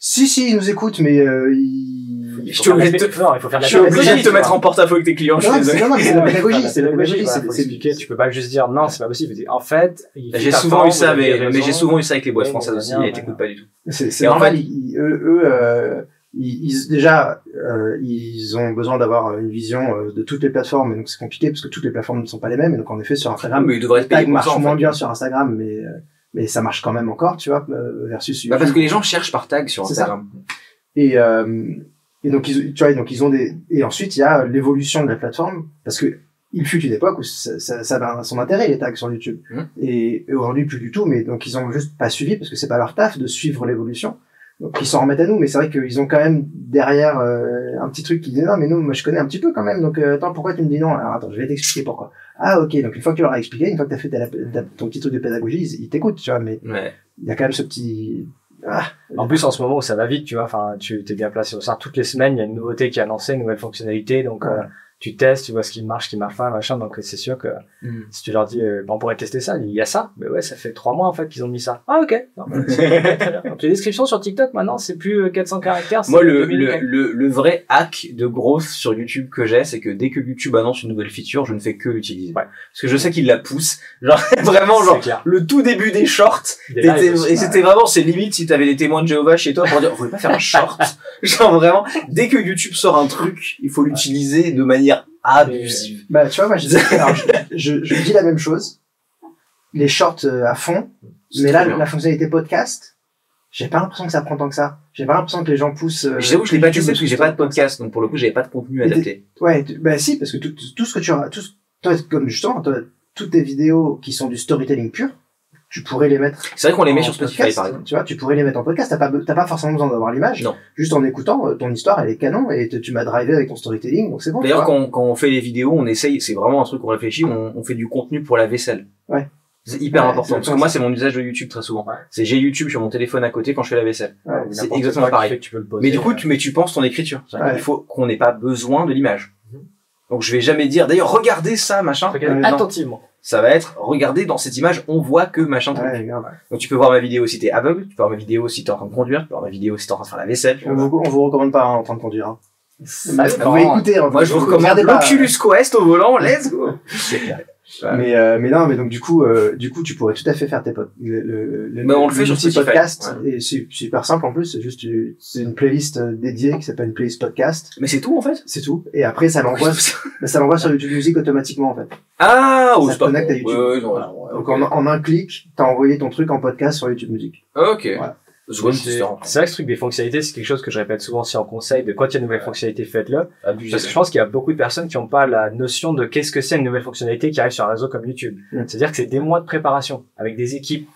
Si, si, ils nous écoutent, mais euh, ils. Il Je faut suis faire obligé la de pé- non, il faut faire de Je la suis obligé de te mettre en porte-à-faux avec tes clients. Je suis Non, désolé. c'est- non, c'est de la pédagogie, c'est la pédagogie, voilà, c'est expliquer, tu peux pas juste dire non, c'est pas possible. En fait, il J'ai souvent eu ça, mais, j'ai souvent eu ça avec les boîtes françaises aussi ouais. t'écoutes pas du tout. C'est c'est Et en normal. fait- ils, ils- eux, eux, euh, ils, ils- déjà, euh, ils ont besoin d'avoir une vision euh, de toutes les plateformes, et donc c'est compliqué parce que toutes les plateformes ne sont pas les mêmes. Et donc en effet, sur Instagram, mais ils devraient payer en moins bien sur Instagram, mais euh, mais ça marche quand même encore, tu vois, euh, versus Bah, YouTube. parce que les gens cherchent par tag sur ça. Instagram. Et, euh, et donc, ils, tu vois, donc ils ont des. Et ensuite, il y a l'évolution de la plateforme, parce que il fut une époque où ça, ça, ça avait son intérêt les tags sur YouTube. Et, et aujourd'hui, plus du tout. Mais donc, ils ont juste pas suivi parce que c'est pas leur taf de suivre l'évolution. Donc, ils s'en remettent à nous. Mais c'est vrai qu'ils ont quand même derrière euh, un petit truc qui dit non, mais nous, moi, je connais un petit peu quand même. Donc, euh, attends, pourquoi tu me dis non? Alors, attends, je vais t'expliquer pourquoi. Ah, ok. Donc, une fois que tu leur as expliqué, une fois que t'as fait ta- ta- ton petit truc de pédagogie, ils, ils t'écoutent, tu vois. Mais Ouais. il y a quand même ce petit. Ah, En plus, en ce moment où ça va vite, tu vois, enfin, tu t'es bien placé au sein. Toutes les semaines, il y a une nouveauté qui est annoncée, une nouvelle fonctionnalité, donc Ouais. euh, tu testes, tu vois ce qui marche, ce qui marche pas, machin. Donc c'est sûr que Mm. si tu leur dis, euh, bah, on pourrait tester ça, il y a ça, mais ouais, ça fait trois mois en fait qu'ils ont mis ça. Ah ok. Non, bah. Donc les descriptions sur TikTok maintenant, c'est plus euh, 400 caractères. c'est Moi, le, 2000 le, le, le vrai hack de growth sur YouTube que j'ai, c'est que dès que YouTube annonce une nouvelle feature, je ne fais que l'utiliser. Ouais. Parce que je sais qu'il la pousse. Genre, vraiment, genre, clair. le tout début des shorts, Des t'étais- lives aussi. et c'était vraiment, c'est limite si t'avais des témoins de Jéhovah chez toi pour dire, vous voulez pas faire un short? Genre vraiment, dès que YouTube sort un truc, il faut l'utiliser de manière abusive. Bah, tu vois, moi, je, dis, alors, je, je, je dis la même chose. Les shorts euh, à fond. Mais là, bien. la fonctionnalité podcast, j'ai pas l'impression que ça prend tant que ça. J'ai pas l'impression que les gens poussent. euh, je t'avoue, je l'ai pas testé parce que j'ai pas de podcast, donc pour le coup, j'avais pas de contenu adapté. Ouais, bah si, parce que tout, tout ce que tu as, tout, toi, comme justement, toi, toutes tes vidéos qui sont du storytelling pur, tu pourrais les mettre. C'est vrai qu'on les met sur Spotify, podcast, par exemple. Tu vois, tu pourrais les mettre en podcast. T'as pas, t'as pas forcément besoin d'avoir l'image. Non. Juste en écoutant, euh, ton histoire, elle est canon et te- tu m'as drivé avec ton storytelling, donc c'est bon. D'ailleurs, quand, quand on fait les vidéos, on essaye, c'est vraiment un truc qu'on réfléchit, on, on fait du contenu pour la vaisselle. Ouais. C'est hyper Ouais, important. Parce que moi, c'est mon usage de YouTube très souvent. Ouais. C'est j'ai YouTube sur mon téléphone à côté quand je fais la vaisselle. Ouais, c'est exactement pareil. fait que tu peux le poser, Mais du coup, tu, mais tu penses ton écriture. Qu'il faut qu'on n'ait pas besoin de l'image. Donc je vais jamais dire, d'ailleurs, regardez ça, machin. Regardez Non. attentivement. Ça va être, regardez dans cette image, on voit que machin. Ouais. Donc tu peux voir ma vidéo si t'es aveugle, tu peux voir ma vidéo si t'es en train de conduire, tu peux voir ma vidéo si t'es en train de faire la vaisselle. On vous, on vous recommande pas hein, en train de conduire. Hein. Ça vous écouter. hein, Moi je vous recommande l'Oculus Quest au volant, let's go Ouais. Mais euh, mais non mais donc du coup euh, du coup tu pourrais tout à fait faire tes potes le, le, le, Bah, on le fait sur Spotify. podcast et c'est super simple en plus c'est juste tu- c'est une playlist euh, dédiée qui s'appelle une playlist podcast Mais c'est tout en fait? C'est tout et après ça l'envoie ça? l'envoie sur YouTube Music automatiquement en fait Ah, Ça te connecte à YouTube. Ouais, non, Voilà. donc en un clic t'as envoyé ton truc en podcast sur YouTube Music Ok. Voilà. C'est vrai que ce truc des fonctionnalités, c'est quelque chose que je répète souvent aussi en conseil, de quand il y a une nouvelle fonctionnalité, faites-le. Parce que je pense qu'il y a beaucoup de personnes qui n'ont pas la notion de qu'est-ce que c'est une nouvelle fonctionnalité qui arrive sur un réseau comme YouTube. Mm. C'est-à-dire que c'est des mois de préparation, avec des équipes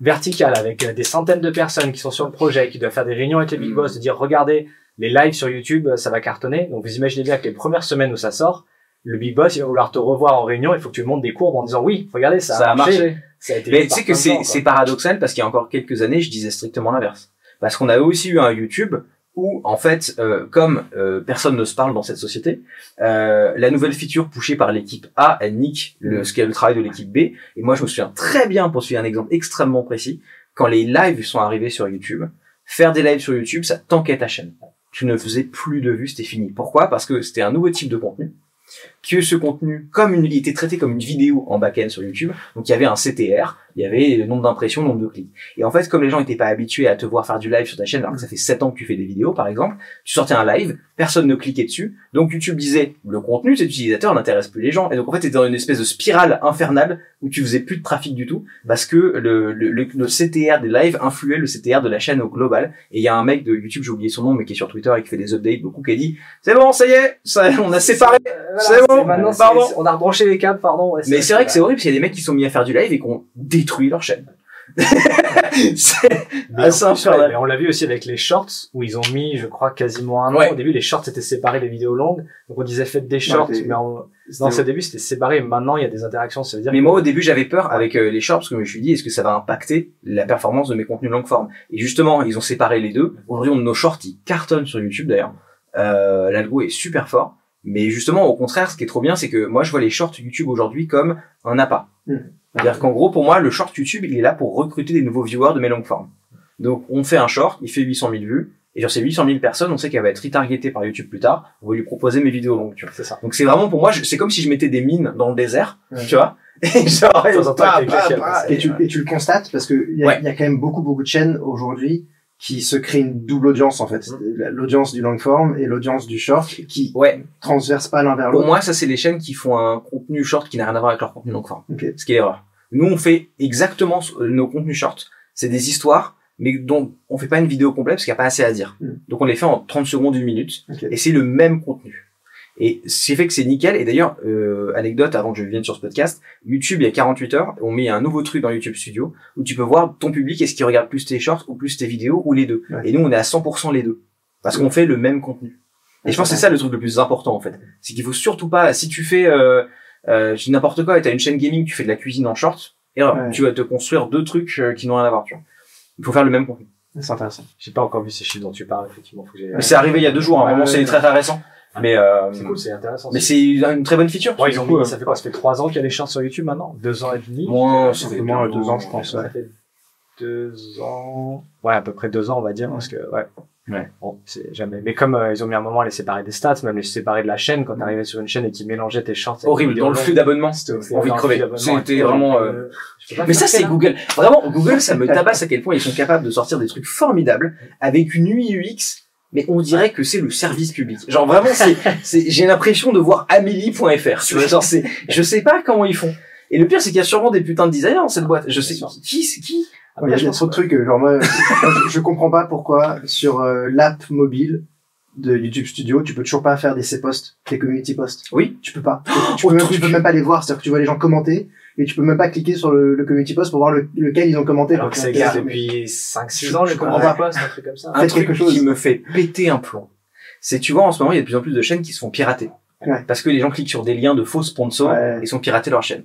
verticales, avec euh, des centaines de personnes qui sont sur le projet, qui doivent faire des réunions avec les big Mm. boss, de dire regardez, les lives sur YouTube, euh, ça va cartonner. Donc vous imaginez bien que les premières semaines où ça sort, le big boss, il va vouloir te revoir en réunion, il faut que tu montes des courbes en disant oui, regardez, ça, Ça a marché. Ça a été Mais tu sais que c'est paradoxal parce qu'il y a encore quelques années, je disais strictement l'inverse. Parce qu'on avait aussi eu un YouTube où, en fait, euh, comme euh, personne ne se parle dans cette société, euh, la nouvelle feature poussée par l'équipe A, elle nique le, ce qu'est le travail de l'équipe B. Et moi, je me souviens très bien, pour suivre un exemple extrêmement précis, quand les lives sont arrivés sur YouTube, faire des lives sur YouTube, ça tankait ta chaîne. Tu ne faisais plus de vues, c'était fini. Pourquoi? Parce que c'était un nouveau type de contenu que ce contenu, comme une, il était traité comme une vidéo en back-end sur YouTube, donc il y avait un CTR, il y avait le nombre d'impressions, le nombre de clics. Et en fait, comme les gens n'étaient pas habitués à te voir faire du live sur ta chaîne, alors que ça fait 7 ans que tu fais des vidéos, par exemple, tu sortais un live, personne ne cliquait dessus, donc YouTube disait, le contenu de cet utilisateur n'intéresse plus les gens, et donc en fait, t'étais dans une espèce de spirale infernale où tu faisais plus de trafic du tout, parce que le, le, le, le CTR des lives influait le CTR de la chaîne au global, et il y a un mec de YouTube, j'ai oublié son nom, mais qui est sur Twitter et qui fait des updates beaucoup, qui a dit, c'est bon, ça y est, ça, on a séparé. C'est bon, maintenant, c'est- pardon. on a rebranché les câbles, pardon. ouais, Mais c'est vrai que c'est horrible, parce qu'il y a des mecs qui sont mis à faire du live et qui ont détruit leur chaîne. c'est assez ouais, infernal. mais on l'a vu aussi avec les shorts où ils ont mis, je crois, quasiment un an. Ouais. Au début, les shorts étaient séparés des vidéos longues. Donc on disait faites des shorts, t'es- mais en... non, c'est au début c'était séparé. Maintenant, il y a des interactions. Ça veut dire Mais que- moi, au début, j'avais peur avec euh, les shorts, parce que je me suis dit, est-ce que ça va impacter la performance de mes contenus longue forme? Et justement, ils ont séparé les deux. Aujourd'hui, on- nos shorts, ils cartonnent sur YouTube, d'ailleurs. Euh, L'algo est super fort. Mais justement, au contraire, ce qui est trop bien, c'est que moi, je vois les shorts YouTube aujourd'hui comme un appât. Mm. C'est-à-dire qu'en gros, pour moi, le short YouTube, il est là pour recruter des nouveaux viewers de mes longues formes. Donc, on fait un short, il fait 800 000 vues, et sur ces 800 000 personnes, on sait qu'elle va être retargetée par YouTube plus tard, on va lui proposer mes vidéos longues, tu vois. c'est ça. Donc c'est vraiment pour moi, c'est comme si je mettais des mines dans le désert, tu vois. Et genre, tu, et tu le constates parce que il Ouais. il y a quand même beaucoup beaucoup de chaînes aujourd'hui qui se créent une double audience en fait, l'audience du long form et l'audience du short qui Ouais, transversent pas l'un vers pour l'autre. moi, ça c'est les chaînes qui font un contenu short qui n'a rien à voir avec leur contenu long forme. Ok. Ce qui est l'erreur. Nous, on fait exactement ce- nos contenus short. C'est des histoires, mais dont on fait pas une vidéo complète parce qu'il n'y a pas assez à dire. Mm. Donc on les fait en 30 secondes, une minute. Et c'est le même contenu. Et ce qui fait que c'est nickel. Et d'ailleurs, euh, anecdote avant que je vienne sur ce podcast, YouTube, il y a 48 heures, on met un nouveau truc dans YouTube Studio où tu peux voir ton public, est-ce qu'il regarde plus tes shorts ou plus tes vidéos ou les deux. Ouais. Et nous, on est à 100% les deux. Parce qu'on fait le même contenu. Et je pense que c'est ça le truc le plus important, en fait. C'est qu'il faut surtout pas, si tu fais, euh, euh, je dis n'importe quoi et t'as une chaîne gaming, tu fais de la cuisine en short, erreur. Ouais. Tu vas te construire deux trucs euh, qui n'ont rien à voir, tu vois. Il faut faire le même contenu. C'est intéressant. J'ai pas encore vu ces chiffres dont tu parles, effectivement. Faut que j'ai- Mais c'est arrivé il y a deux jours, hein, Ouais, vraiment, ouais, c'est ouais. très très récent. Mais, euh, C'est cool, c'est intéressant. mais c'est une très bonne feature. Ouais, ils ont coup, mis, euh, ça fait quoi? Ça fait trois ans qu'il y a les shorts sur YouTube maintenant? Deux ans et demi? Moins, ça fait Simplement, deux ans, je pense. Ça Ouais. fait deux ans. Ouais, à peu près deux ans, on va dire, parce que, ouais. Ouais. Bon, c'est jamais. Mais comme euh, ils ont mis un moment à les séparer des stats, même les séparer de la chaîne, quand t'arrivais sur une chaîne et qu'ils mélangeaient tes avec Horrible, dans le flux d'abonnement. c'était envie de crever. C'était vraiment, euh, pas Mais ça, c'est. Google. Vraiment, Google, ça me tabasse à quel point ils sont capables de sortir des trucs formidables avec une UI UX, mais on dirait que c'est le service public. Genre vraiment, c'est, c'est, j'ai l'impression de voir Amélie.fr. Tu vois, genre c'est, je sais pas comment ils font. Et le pire, c'est qu'il y a sûrement des putains de designers dans cette boîte. Je sais qui, qui. Ouais, Il y a, y a trop de trucs. euh, Genre moi, je, je comprends pas pourquoi sur euh, l'app mobile de YouTube Studio, tu peux toujours pas faire des C posts, des community posts. Oui. Tu peux pas. Tu Oh, peux, même, truc. tu peux même pas les voir. C'est-à-dire que tu vois les gens commenter et tu peux même pas cliquer sur le, le community post pour voir le- lequel ils ont commenté. Alors que ça euh, existe mais- depuis 5-6 Je- ans, je le comprends community pas. post, un truc comme ça. Un Faites truc quelque chose. qui me fait péter un plomb. C'est, tu vois, en ce moment, il y a de plus en plus de chaînes qui se font pirater. Ouais. Parce que les gens cliquent sur des liens de faux sponsors Ouais. et sont piratés leur chaîne.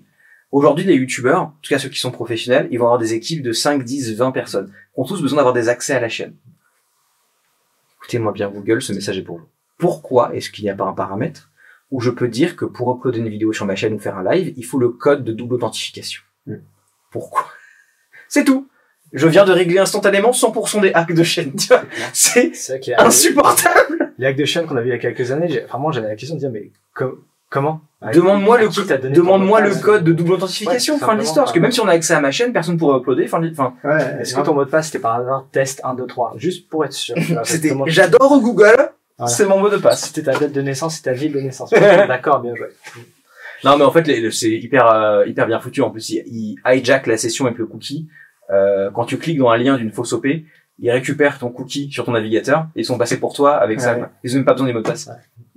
Aujourd'hui, les youtubeurs, en tout cas ceux qui sont professionnels, ils vont avoir des équipes de 5, 10, 20 personnes, qui ont tous besoin d'avoir des accès à la chaîne. Écoutez-moi bien Google, ce message est pour vous. Pourquoi est-ce qu'il n'y a pas un paramètre où je peux dire que pour uploader une vidéo sur ma chaîne ou faire un live, il faut le code de double authentification. Mm. Pourquoi? C'est tout. Je viens de régler instantanément 100% des hacks de chaîne. C'est insupportable. les hacks de chaîne qu'on a vu il y a quelques années. Vraiment, j'avais la question de dire, mais com- comment? Demande-moi À le, demande-moi le code de double authentification, Ouais, fin de l'histoire. Parce que même si on a accès à ma chaîne, personne pourrait uploader, fin de Ouais, Est-ce que ton mot de passe c'était par hasard test 1, 2, 3 Juste pour être sûr. j'adore Google, Voilà. c'est mon mot de passe. C'était ta date de naissance et ta ville de naissance. D'accord, bien joué. Non, mais en fait, c'est hyper, euh, hyper bien foutu. En plus, il, il hijack la session avec le cookie. Euh, quand tu cliques dans un lien d'une fausse OP, ils récupèrent ton cookie sur ton navigateur et ils sont passés pour toi avec ça. Ouais. Ils ont même pas besoin des mots de passe.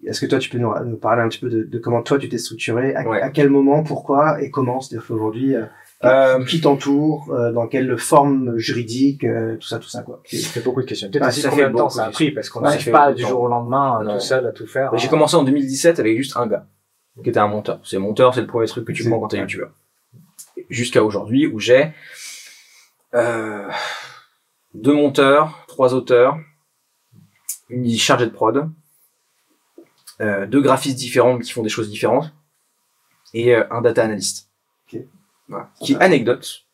Est-ce que toi, tu peux nous, nous parler un petit peu de, de comment toi, tu t'es structuré, à, Ouais. à quel moment, pourquoi et comment C'est-à-dire qu'aujourd'hui, euh, Euh, qui t'entoure, euh, dans quelle forme juridique, euh, tout ça, tout ça, quoi. Ça fait beaucoup de questions. Peut-être aussi ça combien fait de temps beaucoup ça a pris parce qu'on n'arrive fait pas du temps. jour au lendemain euh, tout seul à tout faire. J'ai hein. commencé en 2017 avec juste un gars qui était un monteur. C'est monteur, c'est le premier truc que tu prends quand t'es youtubeur. Jusqu'à aujourd'hui où j'ai euh, deux monteurs, trois auteurs, une chargée de prod, euh, deux graphistes différents qui font des choses différentes et euh, un data analyst. Qui anecdote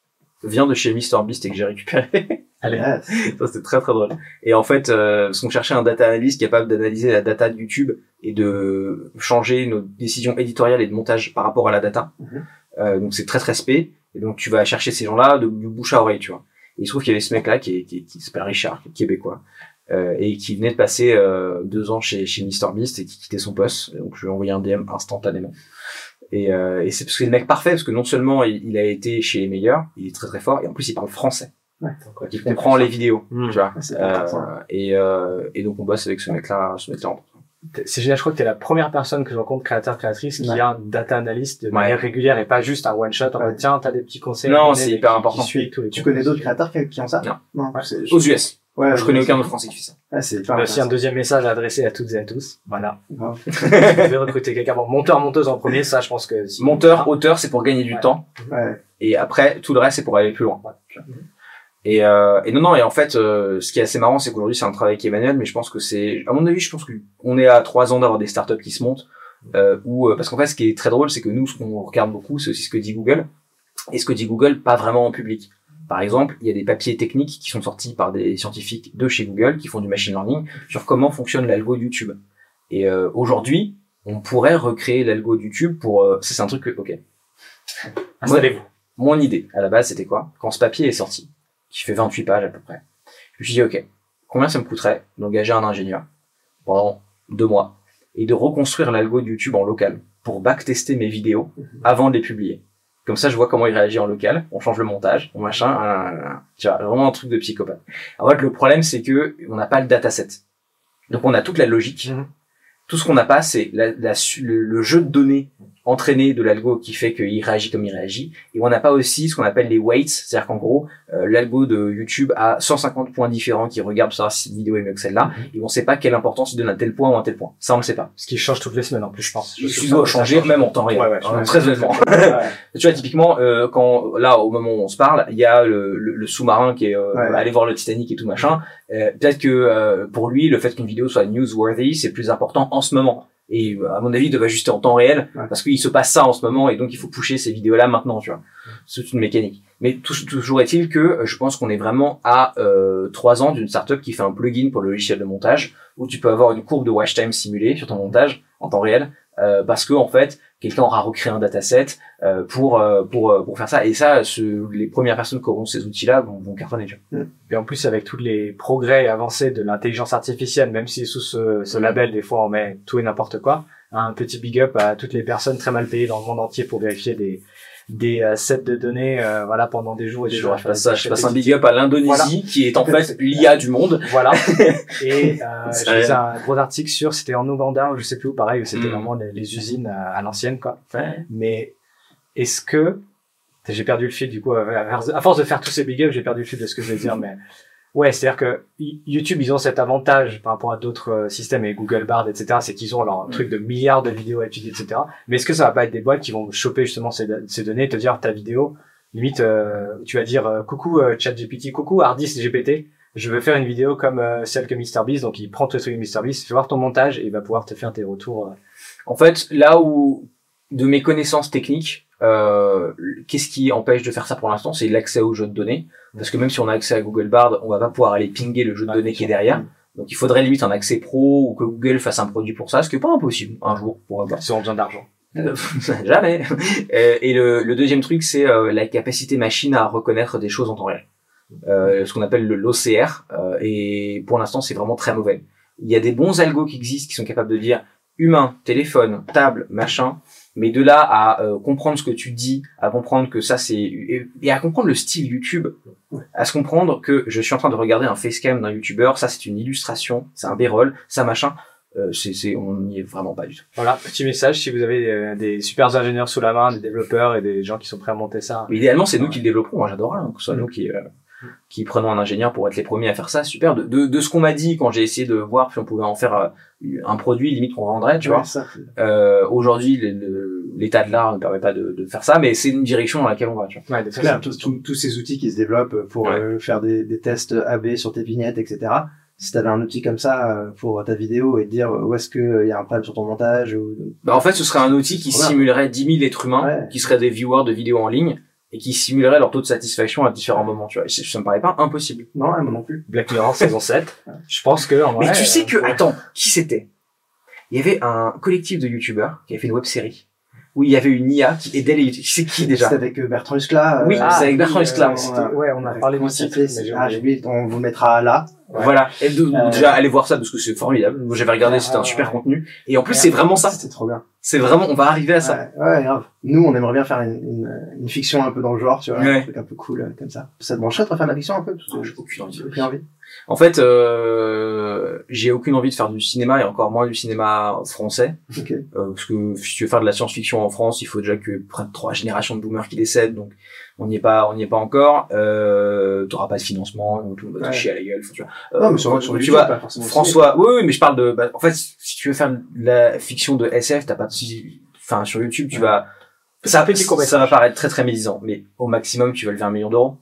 vient de chez MrBeast et que j'ai récupéré. Allez. Ouais, Ça, c'était très très drôle. Et en fait, euh, parce qu'on cherchait un data analyst capable d'analyser la data de YouTube et de changer nos décisions éditoriales et de montage par rapport à la data. Mhm. Euh, donc c'est très très spé. Et donc tu vas chercher ces gens-là de, du bouche à oreille, tu vois. Et il se trouve qu'il y avait ce mec-là qui, est- qui, qui s'appelle Richard, qui est québécois, euh, et qui venait de passer euh, deux ans chez, chez MrBeast et qui quittait son poste. Donc je lui ai envoyé un DM instantanément. Et, euh, et c'est parce que c'est le mec parfait, parce que non seulement il, il a été chez les meilleurs, il est très très fort, et en plus il parle français. Ouais. Donc, il comprend les vidéos, Hmm. tu vois. c'est Euh, et, euh, et donc on bosse avec ce mec-là, ce mec-là. C'est génial, je crois que t'es la première personne que je rencontre, créateur, créatrice, qui Ouais. a un data analyst de Ouais. manière régulière et pas juste un one shot en Ouais. mode tiens, t'as des petits conseils. Non, c'est hyper qui- important. Qui suit tous les Tu connais d'autres créateurs qui, ont ça? Non. Non. Ouais. c'est- Aux US. Ouais, je connais aucun autre français qui fait ça. Ouais, c'est aussi un deuxième message à adresser à toutes et à tous. Voilà. Vous devez recruter quelqu'un. Bon, monteur, monteuse en premier, ça, je pense que si- Monteur, auteur, c'est pour gagner du Ouais. temps. Ouais. Et après, tout le reste, c'est pour aller plus loin. Ouais. Et, euh, et non, non, et en fait, euh, ce qui est assez marrant, c'est qu'aujourd'hui, c'est un travail qui est manuel, mais je pense que c'est, à mon avis, je pense qu'on est à trois ans d'avoir des startups qui se montent, euh, où, euh, parce qu'en fait, ce qui est très drôle, c'est que nous, ce qu'on regarde beaucoup, c'est aussi ce que dit Google, et ce que dit Google, pas vraiment en public. Par exemple, il y a des papiers techniques qui sont sortis par des scientifiques de chez Google, qui font du machine learning, sur comment fonctionne l'algo YouTube. Et euh, aujourd'hui, on pourrait recréer l'algo YouTube pour, euh, c'est un truc que, ok, Installez-vous. mon idée, à la base, c'était quoi? Quand ce papier est sorti, qui fait 28 pages à peu près, je me suis dit, ok, combien ça me coûterait d'engager un ingénieur pendant deux mois et de reconstruire l'algo de YouTube en local pour backtester mes vidéos avant de les publier? Comme ça, je vois comment il réagit en local. On change le montage, on machin. tu vois, vraiment un truc de psychopathe. En fait, le problème, c'est que on n'a pas le dataset. Donc, on a toute la logique. Mhm. Tout ce qu'on n'a pas, c'est la, la su- le, le jeu de données entraîné de l'algo qui fait qu'il réagit comme il réagit. Et on n'a pas aussi ce qu'on appelle les weights, c'est-à-dire qu'en gros, euh, l'algo de YouTube a 150 points différents qui regardent pour savoir si cette vidéo est mieux que celle-là, et on sait pas quelle importance il donne à tel point ou à tel point. Ça, on le sait pas. Ce qui change toutes les semaines en plus, je pense. Que ça changer change. même en temps réel. Ouais, ouais, Hein, très honnêtement. Ouais. tu vois, typiquement, euh, quand là, au moment où on se parle, il y a le, le, le sous-marin qui est euh, allé voir le Titanic et tout machin. Euh, Peut-être que euh, pour lui, le fait qu'une vidéo soit newsworthy, c'est plus important en ce moment. Et euh, à mon avis, il doit ajuster en temps réel Ouais. parce qu'il se passe ça en ce moment et donc il faut pousser ces vidéos-là maintenant, tu vois. C'est une mécanique. Mais tou- toujours est-il que euh, je pense qu'on est vraiment à euh, trois ans d'une startup qui fait un plugin pour le logiciel de montage où tu peux avoir une courbe de watch time simulée sur ton montage en temps réel euh, parce que en fait quelqu'un aura recréé un dataset euh, pour euh, pour euh, pour faire ça et ça ce, les premières personnes qui auront ces outils-là vont, vont cartonner. tu vois. Et en plus, avec tous les progrès avancés de l'intelligence artificielle, même si sous ce, ce label, des fois, on met tout et n'importe quoi, un petit big up à toutes les personnes très mal payées dans le monde entier pour vérifier des, des euh, sets de données, euh, voilà, pendant des jours et des Je, jours. je passe ça, je passe un big up à l'Indonésie Voilà. qui est en fait l'IA du monde. Voilà. Et euh, je lisais un gros article sur, c'était en Ouganda ou je sais plus où, pareil, où c'était Mm. vraiment les, les usines à, à l'ancienne, quoi. Mais est-ce que j'ai perdu le fil du coup à force de faire tous ces big ups, j'ai perdu le fil de ce que je vais dire, mais ouais, c'est-à-dire que YouTube, ils ont cet avantage par rapport à d'autres euh, systèmes et Google Bard, etc. C'est qu'ils ont leur truc de milliards de vidéos à étudier, etc. Mais est-ce que ça va pas être des boîtes qui vont choper justement ces, ces données et te dire ta vidéo, limite, euh, tu vas dire euh, coucou euh, ChatGPT, coucou Hardis GPT, je veux faire une vidéo comme celle que MrBeast, donc il prend ton truc de MrBeast, fait voir ton montage et il va pouvoir te faire tes retours. En fait, là où de mes connaissances techniques, euh, qu'est-ce qui empêche de faire ça pour l'instant? C'est l'accès aux jeux de données. Parce que même si on a accès à Google Bard, on va pas pouvoir aller pinguer le jeu de données qui est derrière. Donc il faudrait limite un accès pro ou que Google fasse un produit pour ça, ce qui est pas impossible un jour pour avoir. Si on a besoin d'argent. Jamais. Euh, et le, le, deuxième truc, c'est euh, la capacité machine à reconnaître des choses en temps réel. Euh, ce qu'on appelle le l'OCR. et pour l'instant, c'est vraiment très mauvais. Il y a des bons algos qui existent qui sont capables de dire humain, téléphone, table, machin. Mais de là à comprendre ce que tu dis, à comprendre que ça c'est et, à comprendre le style YouTube, à se comprendre que je suis en train de regarder un facecam d'un YouTuber, ça c'est une illustration, c'est un b-roll, ça machin euh, c'est, on n'y est vraiment pas du tout. Voilà, petit message, si vous avez euh, des super ingénieurs sous la main, des développeurs et des gens qui sont prêts à monter ça. idéalement, c'est nous qui le développerons, moi j'adorerais hein, que ce soit nous qui, euh, qui prenons un ingénieur pour être les premiers à faire ça, super. De, de, de ce qu'on m'a dit quand j'ai essayé de voir si on pouvait en faire euh, un produit limite qu'on vendrait, tu vois. Euh, aujourd'hui, l'état de l'art ne permet pas de, de, faire ça, mais c'est une direction dans laquelle on va. Tu vois. Ouais, clair, tous ces outils qui se développent pour faire des, des tests AB sur tes vignettes, etc si t'avais un outil comme ça euh, pour ta vidéo et dire où est-ce qu'il y a un problème sur ton montage ou... bah en fait ce serait un outil qui simulerait 10 000 êtres humains qui seraient des viewers de vidéos en ligne et qui simulerait leur taux de satisfaction à différents moments tu vois ça me paraît pas impossible non moi non plus Black Mirror saison 7 je pense que en vrai, mais tu sais que euh, attends qui c'était? Il y avait un collectif de youtubeurs qui avait fait une web série où il y avait une IA qui aidait les youtubeurs. C'est qui déjà? C'est avec euh, Bertrand Huskla. Oui, c'est avec Bertrand Huskla. ouais, on a parlé de Ah, j'ai oublié, on vous mettra là. Voilà. Et euh, déjà, allez voir ça parce que c'est formidable. Moi, j'avais regardé, c'était un super contenu. Et en plus, c'est vraiment ça. C'était trop bien. C'est vraiment, on va arriver à ça. Ouais, grave. Nous, on aimerait bien faire une, une, une, fiction un peu dans le genre, tu vois. Un truc un peu cool, euh, comme ça. Ça te brancherait de faire de la fiction un peu? J'ai aucune envie. Aucune envie. En fait, euh, j'ai aucune envie de faire du cinéma et encore moins du cinéma français. Okay. Euh, parce que si tu veux faire de la science-fiction en France, il faut déjà que près de trois générations de boomers qui décèdent. Donc, on n'y est pas, on n'y est pas encore. Euh, t'auras pas de financement, tout va te chier à la gueule. Tu vois. non, mais sur, sur tu vois, François, oui, oui, mais je parle de, bah, en fait, si tu veux faire de la fiction de SF, t'as pas de, enfin, sur YouTube, tu vas, ça, ça va paraître très très médisant, mais au maximum, tu vas lever un million d'euros.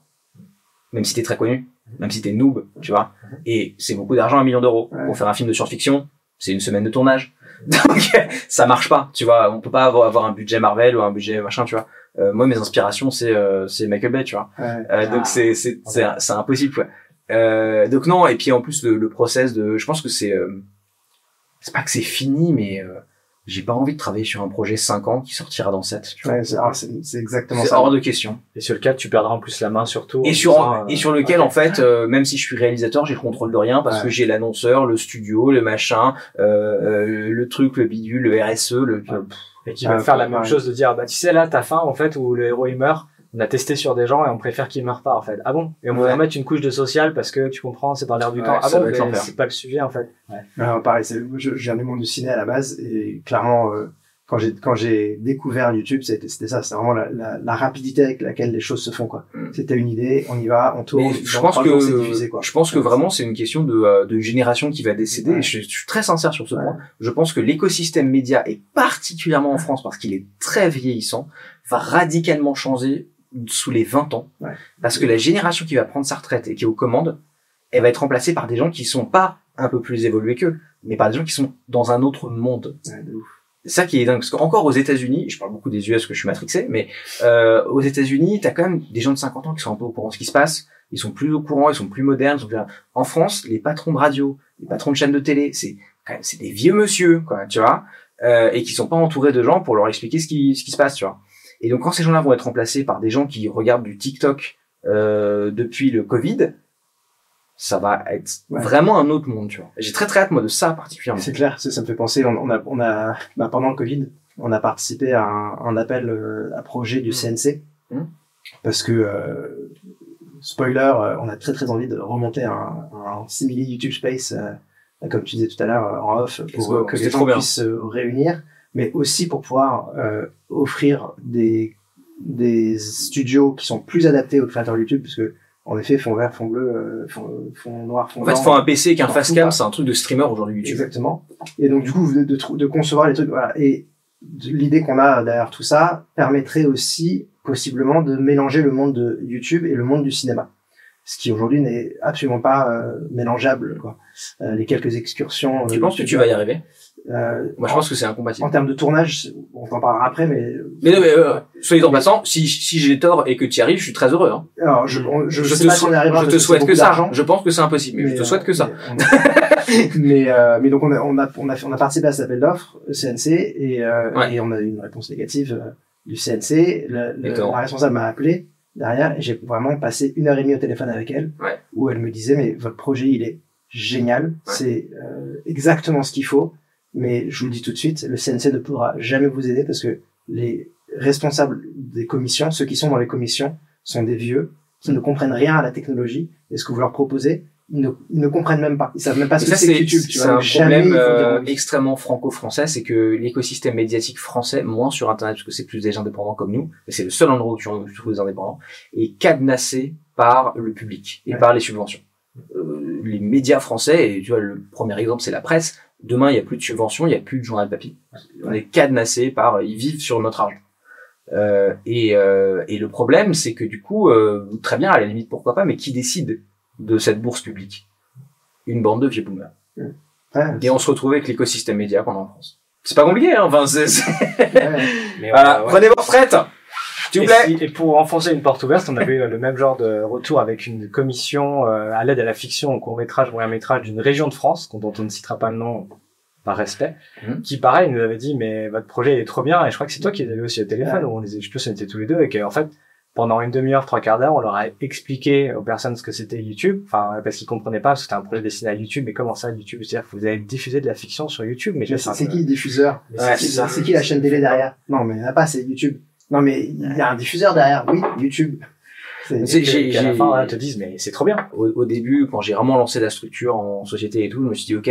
Même si t'es très connu même si t'es noob, tu vois. Et c'est beaucoup d'argent, un million d'euros. Pour faire un film de science-fiction, c'est une semaine de tournage. Donc, ça marche pas, tu vois. On peut pas avoir, avoir un budget Marvel ou un budget machin, tu vois. Euh, moi, mes inspirations, c'est euh, c'est Michael Bay, tu vois. Euh, donc, ah. c'est c'est c'est impossible, quoi. Euh, donc non, et puis en plus le, le process de, je pense que c'est, euh, c'est pas que c'est fini, mais j'ai pas envie de travailler sur un projet 5 ans qui sortira dans 7. Ouais, c'est exactement ça. C'est hors de question. Et sur lequel tu perdras en plus la main surtout. Et sur et sur lequel en fait, euh, même si je suis réalisateur, j'ai le contrôle de rien parce que j'ai l'annonceur, le studio, le machin, euh, euh, le truc, le bidule, le RSE, le. Et qui va faire la même chose de dire bah tu sais là ta fin en fait où le héros il meurt on a testé sur des gens et on préfère qu'ils meurent pas en fait. Ah bon? Et on va mettre une couche de social parce que tu comprends, c'est dans l'air du temps. Ah bon? C'est pas le sujet en fait. Ouais. pareil, je, je viens du monde du ciné à la base et clairement euh, quand j'ai quand j'ai découvert YouTube, c'était c'était ça, c'est vraiment la, la, la, rapidité avec laquelle les choses se font quoi. Mm. C'était une idée, on y va, on tourne. je pense que quoi. je pense que vraiment c'est une question de, euh, de génération qui va décéder. Et je, suis très sincère sur ce point. Je pense que l'écosystème média et particulièrement en France parce qu'il est très vieillissant va radicalement changer sous les 20 ans. Parce que la génération qui va prendre sa retraite et qui est aux commandes, elle va être remplacée par des gens qui sont pas un peu plus évolués qu'eux, mais par des gens qui sont dans un autre monde. C'est ça qui est dingue, parce qu'encore aux États-Unis, je parle beaucoup des US que je suis matrixé, mais euh, aux États-Unis, t'as quand même des gens de 50 ans qui sont un peu au courant de ce qui se passe, ils sont plus au courant, ils sont plus modernes. En France, les patrons de radio, les patrons de chaînes de télé, c'est quand même c'est des vieux monsieur, quoi, tu vois, euh, et qui sont pas entourés de gens pour leur expliquer ce qui ce qui se passe, tu vois. Et donc quand ces gens-là vont être remplacés par des gens qui regardent du TikTok euh, depuis le Covid, ça va être vraiment un autre monde, tu vois. J'ai très très hâte moi de ça particulièrement. C'est clair, ça, me fait penser. On, a, on a, bah, pendant le Covid, on a participé à un, appel euh, à projet du CNC mmh. parce que euh, spoiler, euh, on a très très envie de remonter un, un simili YouTube Space, comme tu disais tout à l'heure en off, pour que les gens puissent se réunir mais aussi pour pouvoir euh, offrir des, des studios qui sont plus adaptés aux créateurs YouTube, parce que en effet, fond vert, fond bleu, euh, fond, fond, noir, fond En fait, fond un PC qu'un facecam, c'est un truc de streamer aujourd'hui YouTube. Exactement. Et donc, du coup, de, de, de concevoir les trucs, voilà. Et l'idée qu'on a derrière tout ça permettrait aussi, possiblement, de mélanger le monde de YouTube et le monde du cinéma. ce qui aujourd'hui n'est absolument pas euh, mélangeable. Quoi. Euh, les quelques excursions. Tu euh, penses que tu vas y arriver? Euh, Moi, je en, pense que c'est incompatible. en termes de tournage, on en parlera après, mais Mais non, mais euh, soyez en passant, si, si j'ai tort et que tu y arrives, je suis très heureux. Hein. alors je, on- je, Je, sais te, pas si on arrivera je te c'est souhaite que ça. Je pense que c'est impossible, mais, je te euh, souhaite que ça. Mais, mais, euh, mais donc on a, on a, on a, fait- on a participé à cet appel d'offres CNC et, euh, Ouais. et on a eu une réponse négative euh, du CNC. Le- le- la responsable m'a appelé derrière et j'ai vraiment passé une heure et demie au téléphone avec elle Ouais. où elle me disait mais votre projet il est génial, c'est euh, exactement ce qu'il faut. Mais je vous le dis tout de suite, le CNC ne pourra jamais vous aider parce que les responsables des commissions, ceux qui sont dans les commissions, sont des vieux qui ne comprennent rien à la technologie et ce que vous leur proposez, ils ne, ils ne comprennent même pas. Ils savent même pas Et ce que ça, c'est YouTube. Tu c'est un problème euh, extrêmement franco-français, c'est que l'écosystème médiatique français, moins sur Internet, parce que c'est plus des indépendants comme nous, mais c'est le seul endroit où tu où tu trouves des indépendants, est cadenassé par le public et Ouais. par les subventions. Euh, les médias français, et tu vois, le premier exemple, c'est la presse. Demain, il n'y a plus de subventions, il n'y a plus de journal papier. On est cadenassé par, ils vivent sur notre argent. Euh, et, euh, et le problème, c'est que du coup, euh, très bien, à la limite, pourquoi pas, mais qui décide de cette bourse publique? Une bande de vieux boomers. Ouais, Et on se retrouve avec l'écosystème média qu'on a en France. C'est pas compliqué, hein. Enfin, c'est, c'est- ouais. Mais voilà. ouais, ouais. Prenez vos retraites! S'il vous Et, plaît! si- et pour enfoncer une porte ouverte, on avait eu le même genre de retour avec une commission euh, à l'aide à la fiction, au court métrage, moyen métrage d'une région de France, dont on ne citera pas le nom par respect, Mhm. qui pareil nous avait dit mais votre projet est trop bien et je crois que c'est toi qui les avais aussi au téléphone Ouais. où on les, je sais plus si on était tous les deux et qu'en fait pendant une demi-heure, trois quarts d'heure, on leur a expliqué aux personnes ce que c'était YouTube, enfin parce qu'ils comprenaient pas parce que c'était un projet destiné à YouTube, mais comment ça YouTube C'est-à-dire que vous allez diffuser de la fiction sur YouTube, mais Mais c'est c'est qui le diffuseur? Ouais, c'est c'est qui la chaîne télé derrière? Non, mais il n'y en a pas, c'est YouTube. Non, mais il y a un diffuseur derrière. Oui, YouTube. C'est- la fin, te disent mais c'est trop bien. Au, au début, quand j'ai vraiment lancé la structure en société et tout, je me suis dit, OK,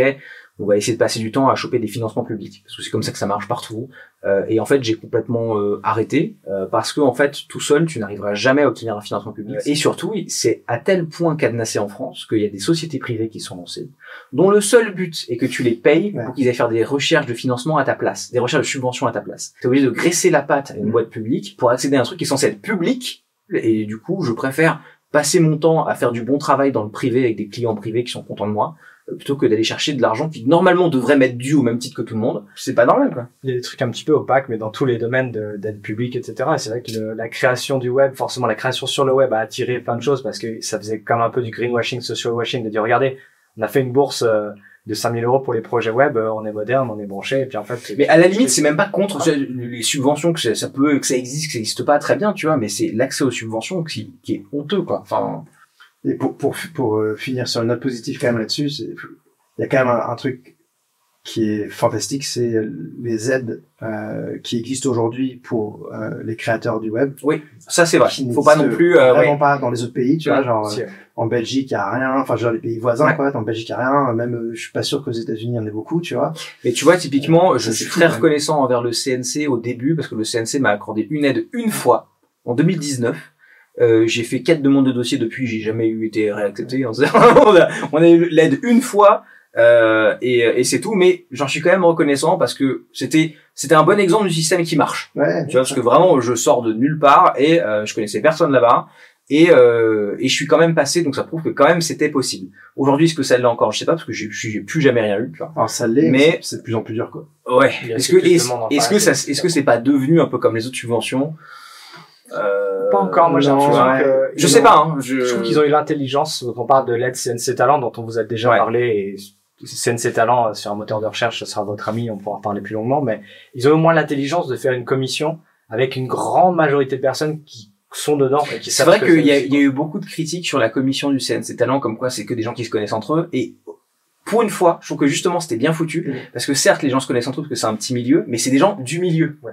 on va essayer de passer du temps à choper des financements publics. Parce que c'est comme ça que ça marche partout. Euh, et en fait, j'ai complètement euh, arrêté. euh, parce que, en fait, tout seul, tu n'arriveras jamais à obtenir un financement public. Et surtout, c'est à tel point cadenassé en France qu'il y a des sociétés privées qui sont lancées, dont le seul but est que tu les payes Ouais. pour qu'ils aillent faire des recherches de financement à ta place, des recherches de subventions à ta place. Tu es obligé de graisser la patte à une boîte publique pour accéder à un truc qui est censé être public. Et du coup, je préfère passer mon temps à faire du bon travail dans le privé avec des clients privés qui sont contents de moi, plutôt que d'aller chercher de l'argent qui normalement devrait m'être dû au même titre que tout le monde. C'est pas normal, quoi. Il y a des trucs un petit peu opaques, mais dans tous les domaines de- d'aide publique, etc. Et c'est vrai que le- la création du web, forcément la création sur le web a attiré plein de choses parce que ça faisait comme un peu du greenwashing, social washing, de dire regardez, on a fait une bourse euh, de 5000 euros pour les projets web, euh, on est moderne, on est branché, et puis en fait. Mais à la limite, c'est même pas contre c'est- les subventions que ça, ça peut, que ça existe, que ça existe pas très bien, tu vois, mais c'est l'accès aux subventions qui, qui est honteux, quoi. Enfin, Et pour, pour, pour euh, finir sur une note positive quand même là-dessus, il y a quand même un, un truc qui est fantastique, c'est les aides euh, qui existent aujourd'hui pour euh, les créateurs du web. ça c'est vrai. qui Faut pas non plus, euh, vraiment pas dans les autres pays, tu vois, genre Si, euh, en Belgique il y a rien, enfin genre les pays voisins Ouais. quoi, en Belgique il y a rien, même euh, je suis pas sûr qu'aux États-Unis il y en ait beaucoup, tu vois. Mais tu vois, typiquement, je suis très fou, reconnaissant envers le CNC au début parce que le CNC m'a accordé une aide une fois en 2019. Euh, j'ai fait quatre demandes de dossier depuis, j'ai jamais eu été réaccepté. on a, on a eu l'aide une fois euh, et, et c'est tout. Mais j'en suis quand même reconnaissant parce que c'était c'était un bon exemple du système qui marche. Ouais. Tu vois, parce que vraiment, je sors de nulle part et euh, je connaissais personne là-bas. Et, euh, et je suis quand même passé, donc ça prouve que quand même c'était possible. Aujourd'hui, est-ce que ça l'est encore? Je sais pas, parce que j'ai j'ai plus jamais rien eu. Tu vois. Alors ça l'est, Mais- c'est de plus en plus dur quoi. Ouais. Est-ce que est-ce que ça est-ce que c'est pas devenu un peu comme les autres subventions? Euh, Pas encore, moi j'ai l'impression ouais. que. Je sais ont- pas. Hein, je... Je trouve qu'ils ont eu l'intelligence, quand on parle de l'aide CNC Talent, dont on vous a déjà Ouais. parlé, et CNC Talent, euh, sur un moteur de recherche, ce sera votre ami, on pourra en parler plus longuement, mais ils ont au moins l'intelligence de faire une commission avec une grande majorité de personnes qui sont dedans et qui C'est vrai qu'il y a, y eu beaucoup de critiques sur la commission du CNC Talent, comme quoi c'est que des gens qui se connaissent entre eux. Et pour une fois, je trouve que justement c'était bien foutu, Mhm. parce que certes les gens se connaissent entre eux parce que c'est un petit milieu, mais c'est des gens du milieu. Ouais.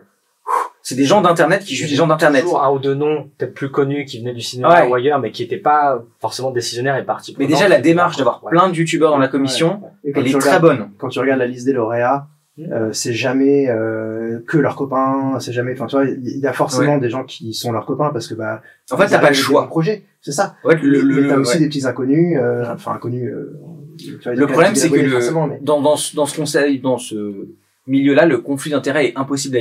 C'est des gens d'internet qui jugent des gens d'internet. Toujours un ou deux noms peut-être plus connus qui venaient du cinéma Ouais. ou ailleurs, mais qui n'étaient pas forcément décisionnaires et partis. Mais déjà la démarche d'avoir plein de youtubeurs dans la commission, quand elle est très regardes- bonne. Quand tu regardes la liste des lauréats, Mm. euh, c'est jamais euh, que leurs copains, c'est jamais. Enfin, tu vois, il y a forcément des gens qui sont leurs copains parce que bah. En fait, t'as pas le choix. Projet, c'est ça. Ouais, le, le, mais t'as aussi ouais. des petits inconnus, euh, enfin inconnus. euh, tu vois, Le problème, c'est que le, mais- dans, dans, ce- dans ce conseil, dans ce milieu-là, le conflit d'intérêt est impossible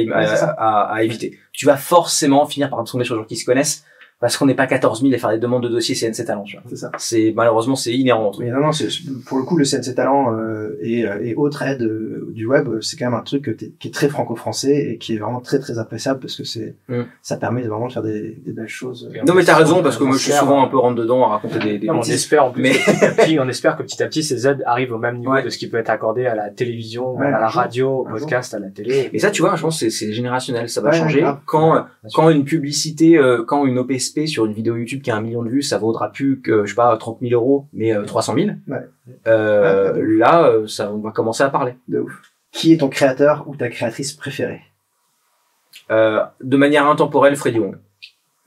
à éviter. Tu vas forcément finir par tomber sur des gens qui se connaissent. Parce qu'on n'est pas 14 000 à faire des demandes de dossiers CNC Talent. tu vois. C'est ça. C'est malheureusement c'est inhérent. Mais non, non, c'est, pour le coup, le CNC Talent euh, et, euh, et autres aides euh, du web, euh, c'est quand même un truc que t'es- qui est très franco-français et qui est vraiment très très appréciable parce que c'est, Mm. ça permet de vraiment de faire des, des belles choses. Non mais t'as raison on- parce que moi je suis souvent un peu rentre dedans à raconter des, des Non, on espère en plus Mais- petit petit, on espère que petit à petit ces aides arrivent au même niveau Ouais. de ce qui peut être accordé à la télévision, Ouais, à la jour. radio, au jour. podcast, à la télé. Et ça, tu vois, je pense que c'est- c'est générationnel, ça va Ouais, changer. Quand quand une publicité, quand une Sur une vidéo YouTube qui a un million de vues, ça vaudra plus que je sais pas 30 000 euros, mais euh, 300 000. Ouais. Euh, Ouais, là, euh, ça on va commencer à parler. De ouf. Qui est ton créateur ou ta créatrice préférée? Euh, de manière intemporelle, Freddy Wong.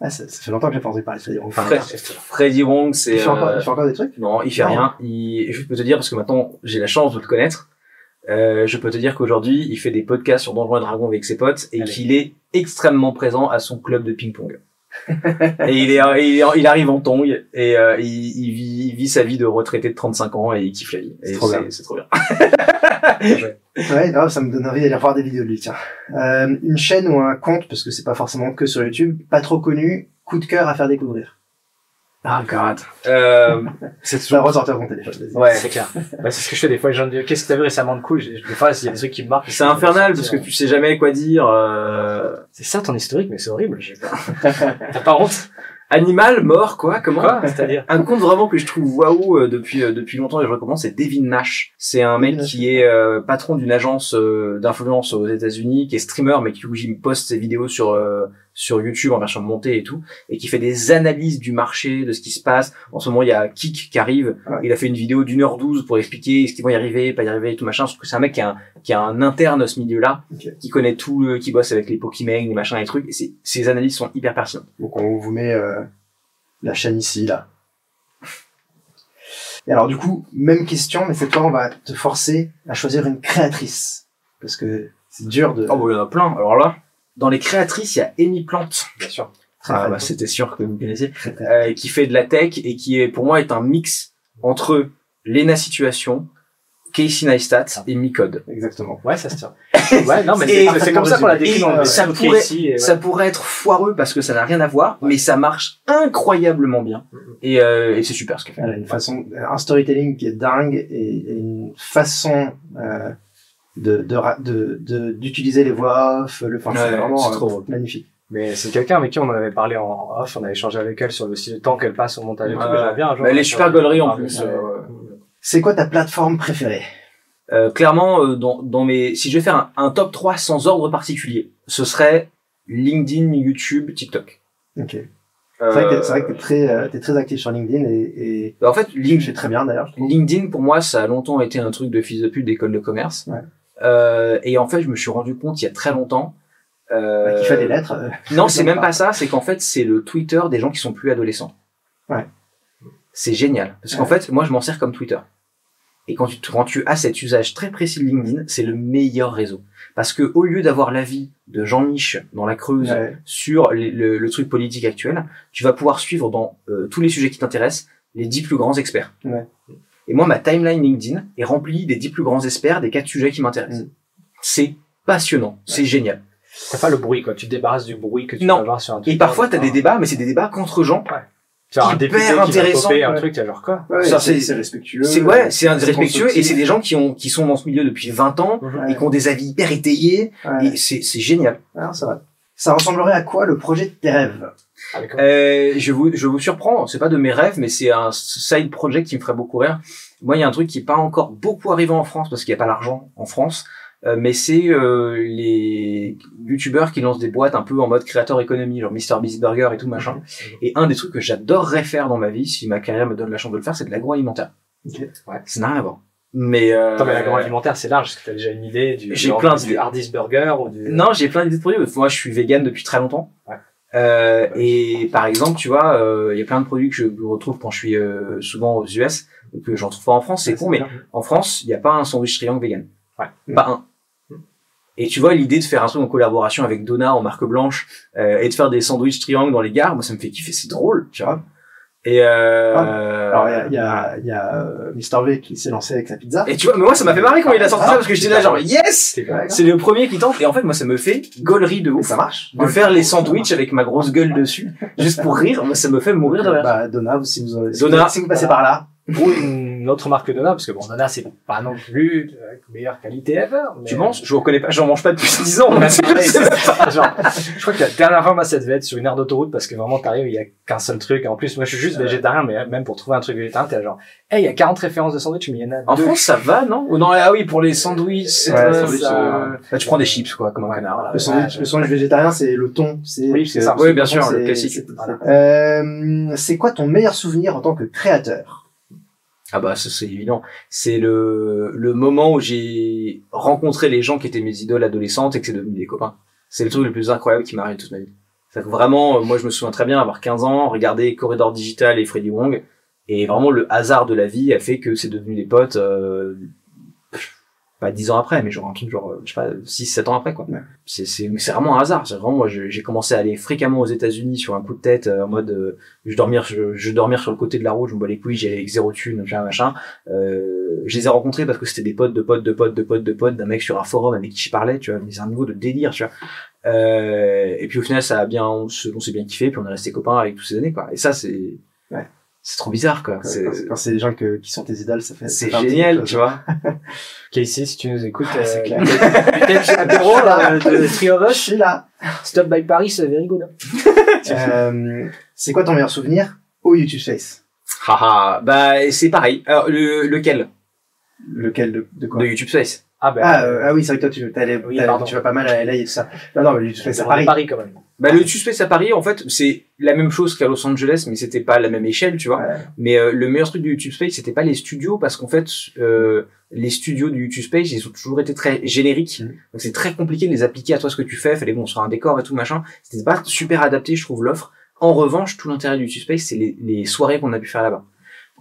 ah, ça, ça fait longtemps que j'ai pensé parler de Freddy Wong. Fred- Freddy Wong, c'est il, euh, il fait encore des trucs? Non, il fait Non. rien. Il, je peux te dire parce que maintenant j'ai la chance de le connaître. Euh, je peux te dire qu'aujourd'hui, il fait des podcasts sur Donjons et Dragons avec ses potes et qu'il est extrêmement présent à son club de ping-pong. Et il est, il, est- il arrive en tong et euh, il, il vit, il vit sa vie de retraité de 35 ans et il kiffe la vie. C'est trop bien. c'est trop bien. Ouais, ça me donne envie d'aller voir des vidéos de lui, tiens. Euh, une chaîne ou un compte, parce que c'est pas forcément que sur YouTube, pas trop connu, coup de cœur à faire découvrir. Oh god. Euh, c'est vas ressortir ton téléphone. Ouais. C'est clair. Bah, c'est ce que je fais des fois. Les gens me disent, qu'est-ce que t'as vu récemment de cool? Des fois, il y a des trucs qui me marquent. C'est infernal parce que tu sais jamais quoi dire. euh, C'est ça ton historique, mais c'est horrible. j'ai peur. T'as pas honte? Animal, mort, quoi Comment? Quoi? C'est-à-dire? Un compte vraiment que je trouve waouh euh, depuis euh, depuis longtemps et je recommande, c'est Devin Nash. C'est un mec qui est euh, patron d'une agence euh, d'influence aux États-Unis, qui est streamer mais qui qui poste ses vidéos sur euh, sur YouTube en version montée et tout, et qui fait des analyses du marché, de ce qui se passe. En ce moment, il y a Kik qui arrive. Ouais. Il a fait une vidéo d'une heure douze pour expliquer ce qu'ils vont y arriver, pas y arriver et tout machin. Que c'est un mec qui a un, qui a un interne à ce milieu-là, qui connaît tout, euh, qui bosse avec les Pokémon, les machins, les trucs. Et ses analyses sont hyper pertinentes. Donc on vous met euh, la chaîne ici, là. Et alors du coup, même question, mais cette fois on va te forcer à choisir une créatrice. Parce que c'est dur de... Oh, bah, il y en a plein. Alors là, dans les créatrices, il y a Amy Plante. Bien sûr. Ah, bah, c'était sûr que vous connaissez. Euh, qui fait de la tech et qui est, pour moi, est un mix entre Lena Situation, Casey Neistat et Micode. Exactement. Ouais, ça se tient. Ouais, non, mais c'est- comme ça qu'on l'a décrit dans euh, le ça truc pourrait- ouais. Ça pourrait être foireux parce que ça n'a rien à voir, mais ça marche incroyablement bien. Mhm. Et, euh, et c'est super ce qu'elle fait. Elle a une façon, un storytelling qui est dingue et, et une façon euh, de de ra- de- de- d'utiliser les voix off. Le, enfin, c'est Ouais, vraiment c'est euh, trop drôle. magnifique. Mais c'est quelqu'un avec qui on en avait parlé en off, on avait échangé avec elle sur le style, temps qu'elle passe au montage Ouais. j'aimerais bien. Mais elle est super gaulerie en plus, ouais. euh, C'est quoi ta plateforme préférée? Euh, clairement, euh, dans, dans mes, si je vais faire un, un top 3 sans ordre particulier, ce serait LinkedIn, YouTube, TikTok. Ok. C'est Euh, vrai que t'es- c'est vrai que t'es très euh, t'es très actif sur LinkedIn et, et bah, en fait, LinkedIn, très bien d'ailleurs. LinkedIn, pour moi, ça a longtemps été un truc de fils de pute d'école de commerce. Ouais. Euh, et en fait, je me suis rendu compte il y a très longtemps. Euh, Qui fait des lettres. euh, Non, c'est même pas. pas ça. C'est qu'en fait, c'est le Twitter des gens qui sont plus adolescents. Ouais. C'est génial. Parce qu'en Ouais. fait, moi, je m'en sers comme Twitter. Et quand tu, quand tu as cet usage très précis de LinkedIn, c'est le meilleur réseau. Parce que au lieu d'avoir l'avis de Jean Mich dans la Creuse ouais. sur les- le, le truc politique actuel, tu vas pouvoir suivre dans euh, tous les sujets qui t'intéressent les dix plus grands experts. Ouais. Et moi, ma timeline LinkedIn est remplie des dix plus grands experts des quatre sujets qui m'intéressent. Mm. C'est passionnant, c'est génial. T'as pas le bruit, quoi. Tu te débarrasses du bruit que tu Non. peux avoir sur un Et Twitter, parfois, t'as des débats, mais c'est des débats contre gens. Tu as un hyper député qui va intéressant, un ouais. truc, t'as genre quoi? Ouais, Ça, c'est respectueux. C'est ouais, c'est un c'est respectueux et c'est des gens qui ont qui sont dans ce milieu depuis 20 ans Ouais. et qui ont des avis hyper étayés Ouais. et c'est c'est génial. Ah, c'est vrai. Ça ressemblerait à quoi le projet de tes rêves? Euh, je vous je vous surprends, c'est pas de mes rêves mais c'est un side project qui me ferait beaucoup rire. Moi, il y a un truc qui est pas encore beaucoup arrivé en France parce qu'il y a pas l'argent en France. Euh, mais c'est euh, les youtubeurs qui lancent des boîtes un peu en mode créateur économie, genre Mr Beast Burger et tout machin. Et un des trucs que j'adorerais faire dans ma vie, si ma carrière me donne la chance de le faire, c'est de l'agroalimentaire. Ok. Ouais. Ça n'a rien à voir. Mais euh, Attends, mais l'agroalimentaire, c'est large. Est-ce que t'as déjà une idée du, J'ai du- plein du d'idées. Hardee's Burger ou du... Non, j'ai plein d'idées de produits. Moi, je suis vegan depuis très longtemps. Ouais. Euh, et par exemple, tu vois, euh, il y a plein de produits que je retrouve quand je suis euh, souvent aux US, que j'en trouve pas en France. C'est con, mais en France, il n'y a pas un sandwich triangle vegan. Ouais. Pas un. Et tu vois, l'idée de faire un truc en collaboration avec Donna en marque blanche euh, et de faire des sandwichs triangles dans les gares, moi, ça me fait kiffer. C'est drôle, tu vois. Et euh, Alors, il y a, il y a, y a euh, Mr. V qui s'est lancé avec sa pizza. Et tu vois, mais moi, ça m'a fait marrer quand il a sorti Ah, ça parce que j'étais là, genre, yes! C'est le premier qui tente. Et en fait, moi, ça me fait gaulerie de ouf. ça marche. De faire les sandwichs avec ma grosse gueule dessus, juste pour rire, moi, ça me fait mourir de rire. Bah, Donna, si vous, si Donna. vous, si vous passez par là. Une autre marque que Donna, parce que bon, Donna, c'est pas non plus de la meilleure qualité ever. Mais... Tu manges? Je vous reconnais pas, j'en mange pas depuis 10 ans. Genre, je crois que la dernière fois, moi, ça devait être sur une aire d'autoroute parce que vraiment, t'arrives, il y a qu'un seul truc. En plus, moi, je suis juste végétarien, mais même pour trouver un truc végétarien, t'es genre, hey, il y a 40 références de sandwich, mais il y en a En deux. France, ça va, non? Ou non, ah oui, pour les sandwichs, Ouais, euh, sandwich, ça- euh, Bah, tu prends des chips, quoi, comme un. Voilà. Le sandwich, le sandwich végétarien, c'est le thon. C'est, Oui, c'est ça. Oui, bien sûr, le classique. c'est quoi ton meilleur souvenir en tant que créateur? Ah bah ça c'est évident. C'est le le moment où j'ai rencontré les gens qui étaient mes idoles adolescentes et que c'est devenu des copains. C'est le truc le plus incroyable qui m'est arrivé toute ma vie. C'est vraiment, euh, moi je me souviens très bien avoir 15 ans, regarder Corridor Digital et Freddy Wong, et vraiment le hasard de la vie a fait que c'est devenu des potes. Euh, pas 10 ans après, mais genre un truc genre, euh, je sais pas, 6, 7 ans après, quoi. Ouais. C'est, c'est, c'est vraiment un hasard. C'est vraiment, moi, j'ai commencé à aller fréquemment aux États-Unis sur un coup de tête, euh, en mode, euh, je dormir, je, je dormir sur le côté de la route, je me bats les couilles, j'y allais avec zéro thune, machin, machin. Euh, je les ai rencontrés parce que c'était des potes de potes de potes de potes de potes d'un mec sur un forum avec qui je parlais, tu vois, mais c'est un niveau de délire, tu vois. Euh, et puis au final, ça a bien, on s'est bien kiffé, puis on est resté copains avec toutes ces années, quoi. Et ça, c'est, Ouais. C'est trop bizarre, quoi. C'est, Quand, quand c'est des gens que, qui sont tes idoles, ça fait. c'est génial, tu vois. Casey, si tu nous écoutes, Ah, c'est euh, clair. peut-être là, de Three of Je Us, suis là. Stop by Paris, c'est very good. Euh, c'est quoi ton meilleur souvenir au YouTube Space Haha, bah, c'est pareil. Alors, le, lequel? Lequel de, de quoi De YouTube Space. Ah, ben, ah, euh, ah oui, c'est vrai que toi, tu, t'allais- Oui, tu vas pas mal à LA et tout ça. Non, non, mais le YouTube Space, Paris. Paris quand même. Bah, le YouTube Space à Paris, en fait, c'est la même chose qu'à Los Angeles, mais c'était pas la même échelle, tu vois. Ouais. Mais euh, le meilleur truc du YouTube Space, c'était pas les studios, parce qu'en fait, euh, les studios du YouTube Space, ils ont toujours été très génériques. Mhm. Donc c'est très compliqué de les appliquer à toi ce que tu fais. Fallait bon sur un décor et tout machin. C'était pas super adapté, je trouve l'offre. En revanche, tout l'intérêt du YouTube Space, c'est les, les soirées qu'on a pu faire là-bas.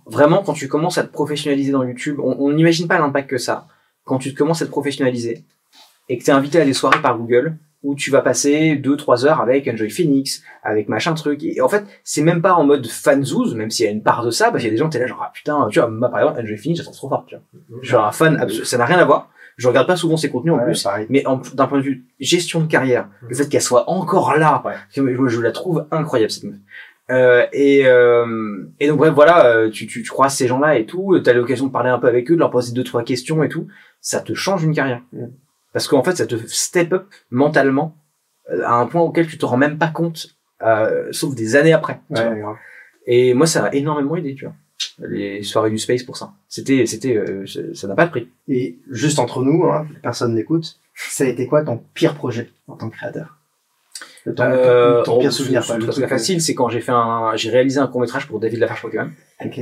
Vraiment, quand tu commences à te professionnaliser dans YouTube, on n'imagine pas l'impact que ça. Quand tu te commences à te professionnaliser et que t'es invité à des soirées par Google où tu vas passer 2-3 heures avec Enjoy Phoenix, avec machin truc. Et en fait, c'est même pas en mode fanzouz, même s'il y a une part de ça, parce qu'il y a des gens, t'es là genre, ah putain, tu vois, moi par exemple, Enjoy Phoenix, trouve trop fort, tu vois. Je suis un fan absolu, ça n'a rien à voir. Je regarde pas souvent ses contenus en Ouais, plus, pareil. mais d'un point de vue gestion de carrière, le fait qu'elle soit encore là, Ouais. je, je la trouve incroyable cette meuf. Euh, et, euh, et donc bref, voilà, euh, tu, tu, tu croises ces gens-là et tout, t'as l'occasion de parler un peu avec eux, de leur poser deux trois questions et tout, ça te change une carrière. Mm. Parce qu'en fait, ça te step up mentalement euh, à un point auquel tu te rends même pas compte, euh, sauf des années après. tu vois. Ouais, grave. Et moi, ça m'a énormément aidé, tu vois. Les soirées du space pour ça. C'était, c'était, euh, ça n'a pas de prix. Et juste entre nous, hein, personne n'écoute, ça a été quoi ton pire projet en tant que créateur? Le- ton, Euh, ton pire oh, souvenir, le truc, très facile, c'est quand j'ai fait un, j'ai réalisé un court métrage pour David Lafarge Pokémon. Ok.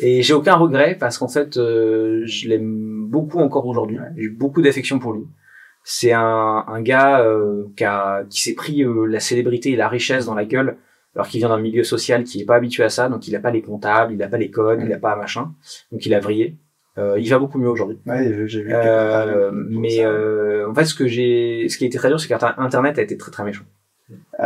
Et j'ai aucun regret parce qu'en fait, euh, je l'aime beaucoup encore aujourd'hui. J'ai beaucoup d'affection pour lui. C'est un, un gars euh, qui, a, qui s'est pris euh, la célébrité et la richesse dans la gueule alors qu'il vient d'un milieu social qui est pas habitué à ça, donc il a pas les comptables, il a pas les codes, il a pas machin, donc il a vrillé. Euh, il va beaucoup mieux aujourd'hui. Ouais, j'ai- vu. Euh, mais euh, en fait, ce que j'ai, ce qui a été très dur, c'est qu'Internet a été très très méchant.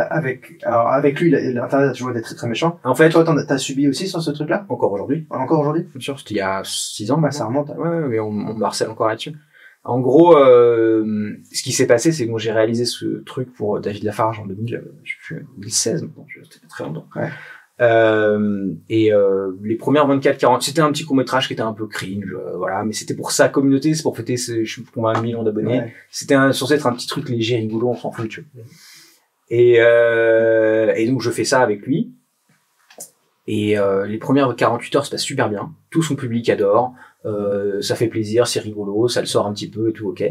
Avec, alors avec lui, l'internet a toujours été très très méchant. En fait, Toi, t'en as- t'as subi aussi sur ce truc-là? encore aujourd'hui, Encore aujourd'hui? Bien sûr, c'était il y a six ans. Bah, ça remonte. Ouais, ouais, mais on, on me harcèle encore là-dessus. En gros, euh, ce qui s'est passé, c'est que moi, j'ai réalisé ce truc pour David Lafarge en 2000, euh, je suis 2016 maintenant, c'était très longtemps. Ouais. Euh, et euh, les premières 24-40, c'était un petit court métrage qui était un peu cringe, euh, voilà, mais c'était pour sa communauté, c'est pour fêter, ses, je suis pour un million d'abonnés. Ouais. C'était censé être un petit truc léger, rigolo, on s'en fout, tu vois. Et, euh, et donc je fais ça avec lui. Et euh, les premières 48 heures se passent super bien. Tout son public adore. Euh, ça fait plaisir, c'est rigolo, ça le sort un petit peu et tout, ok.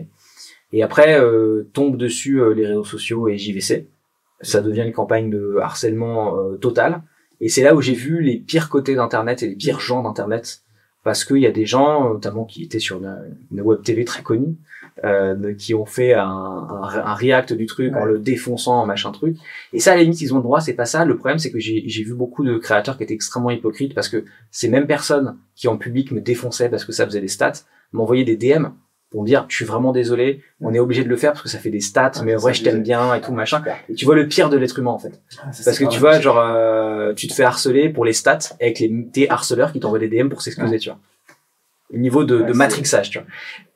Et après, euh, tombe dessus euh, les réseaux sociaux et JVC. Ça devient une campagne de harcèlement euh, total. Et c'est là où j'ai vu les pires côtés d'Internet et les pires gens d'Internet. Parce qu'il y a des gens, notamment qui étaient sur une web TV très connue, euh, qui ont fait un, un, un react du truc en Ouais. le défonçant, machin truc. Et ça, à la limite, ils ont le droit, c'est pas ça. Le problème, c'est que j'ai vu beaucoup de créateurs qui étaient extrêmement hypocrites parce que ces mêmes personnes qui en public me défonçaient parce que ça faisait des stats m'envoyaient des DM pour me dire je suis vraiment désolé on est obligé de le faire parce que ça fait des stats Ouais, mais en c'est vrai ça, je t'aime bien et tout machin et tu vois le pire de l'être humain en fait Ah, ça, parce que tu vois genre euh, tu te fais harceler pour les stats avec les tes harceleurs qui t'envoient des DM pour s'excuser tu vois le niveau de, Ouais, de matrixage tu vois.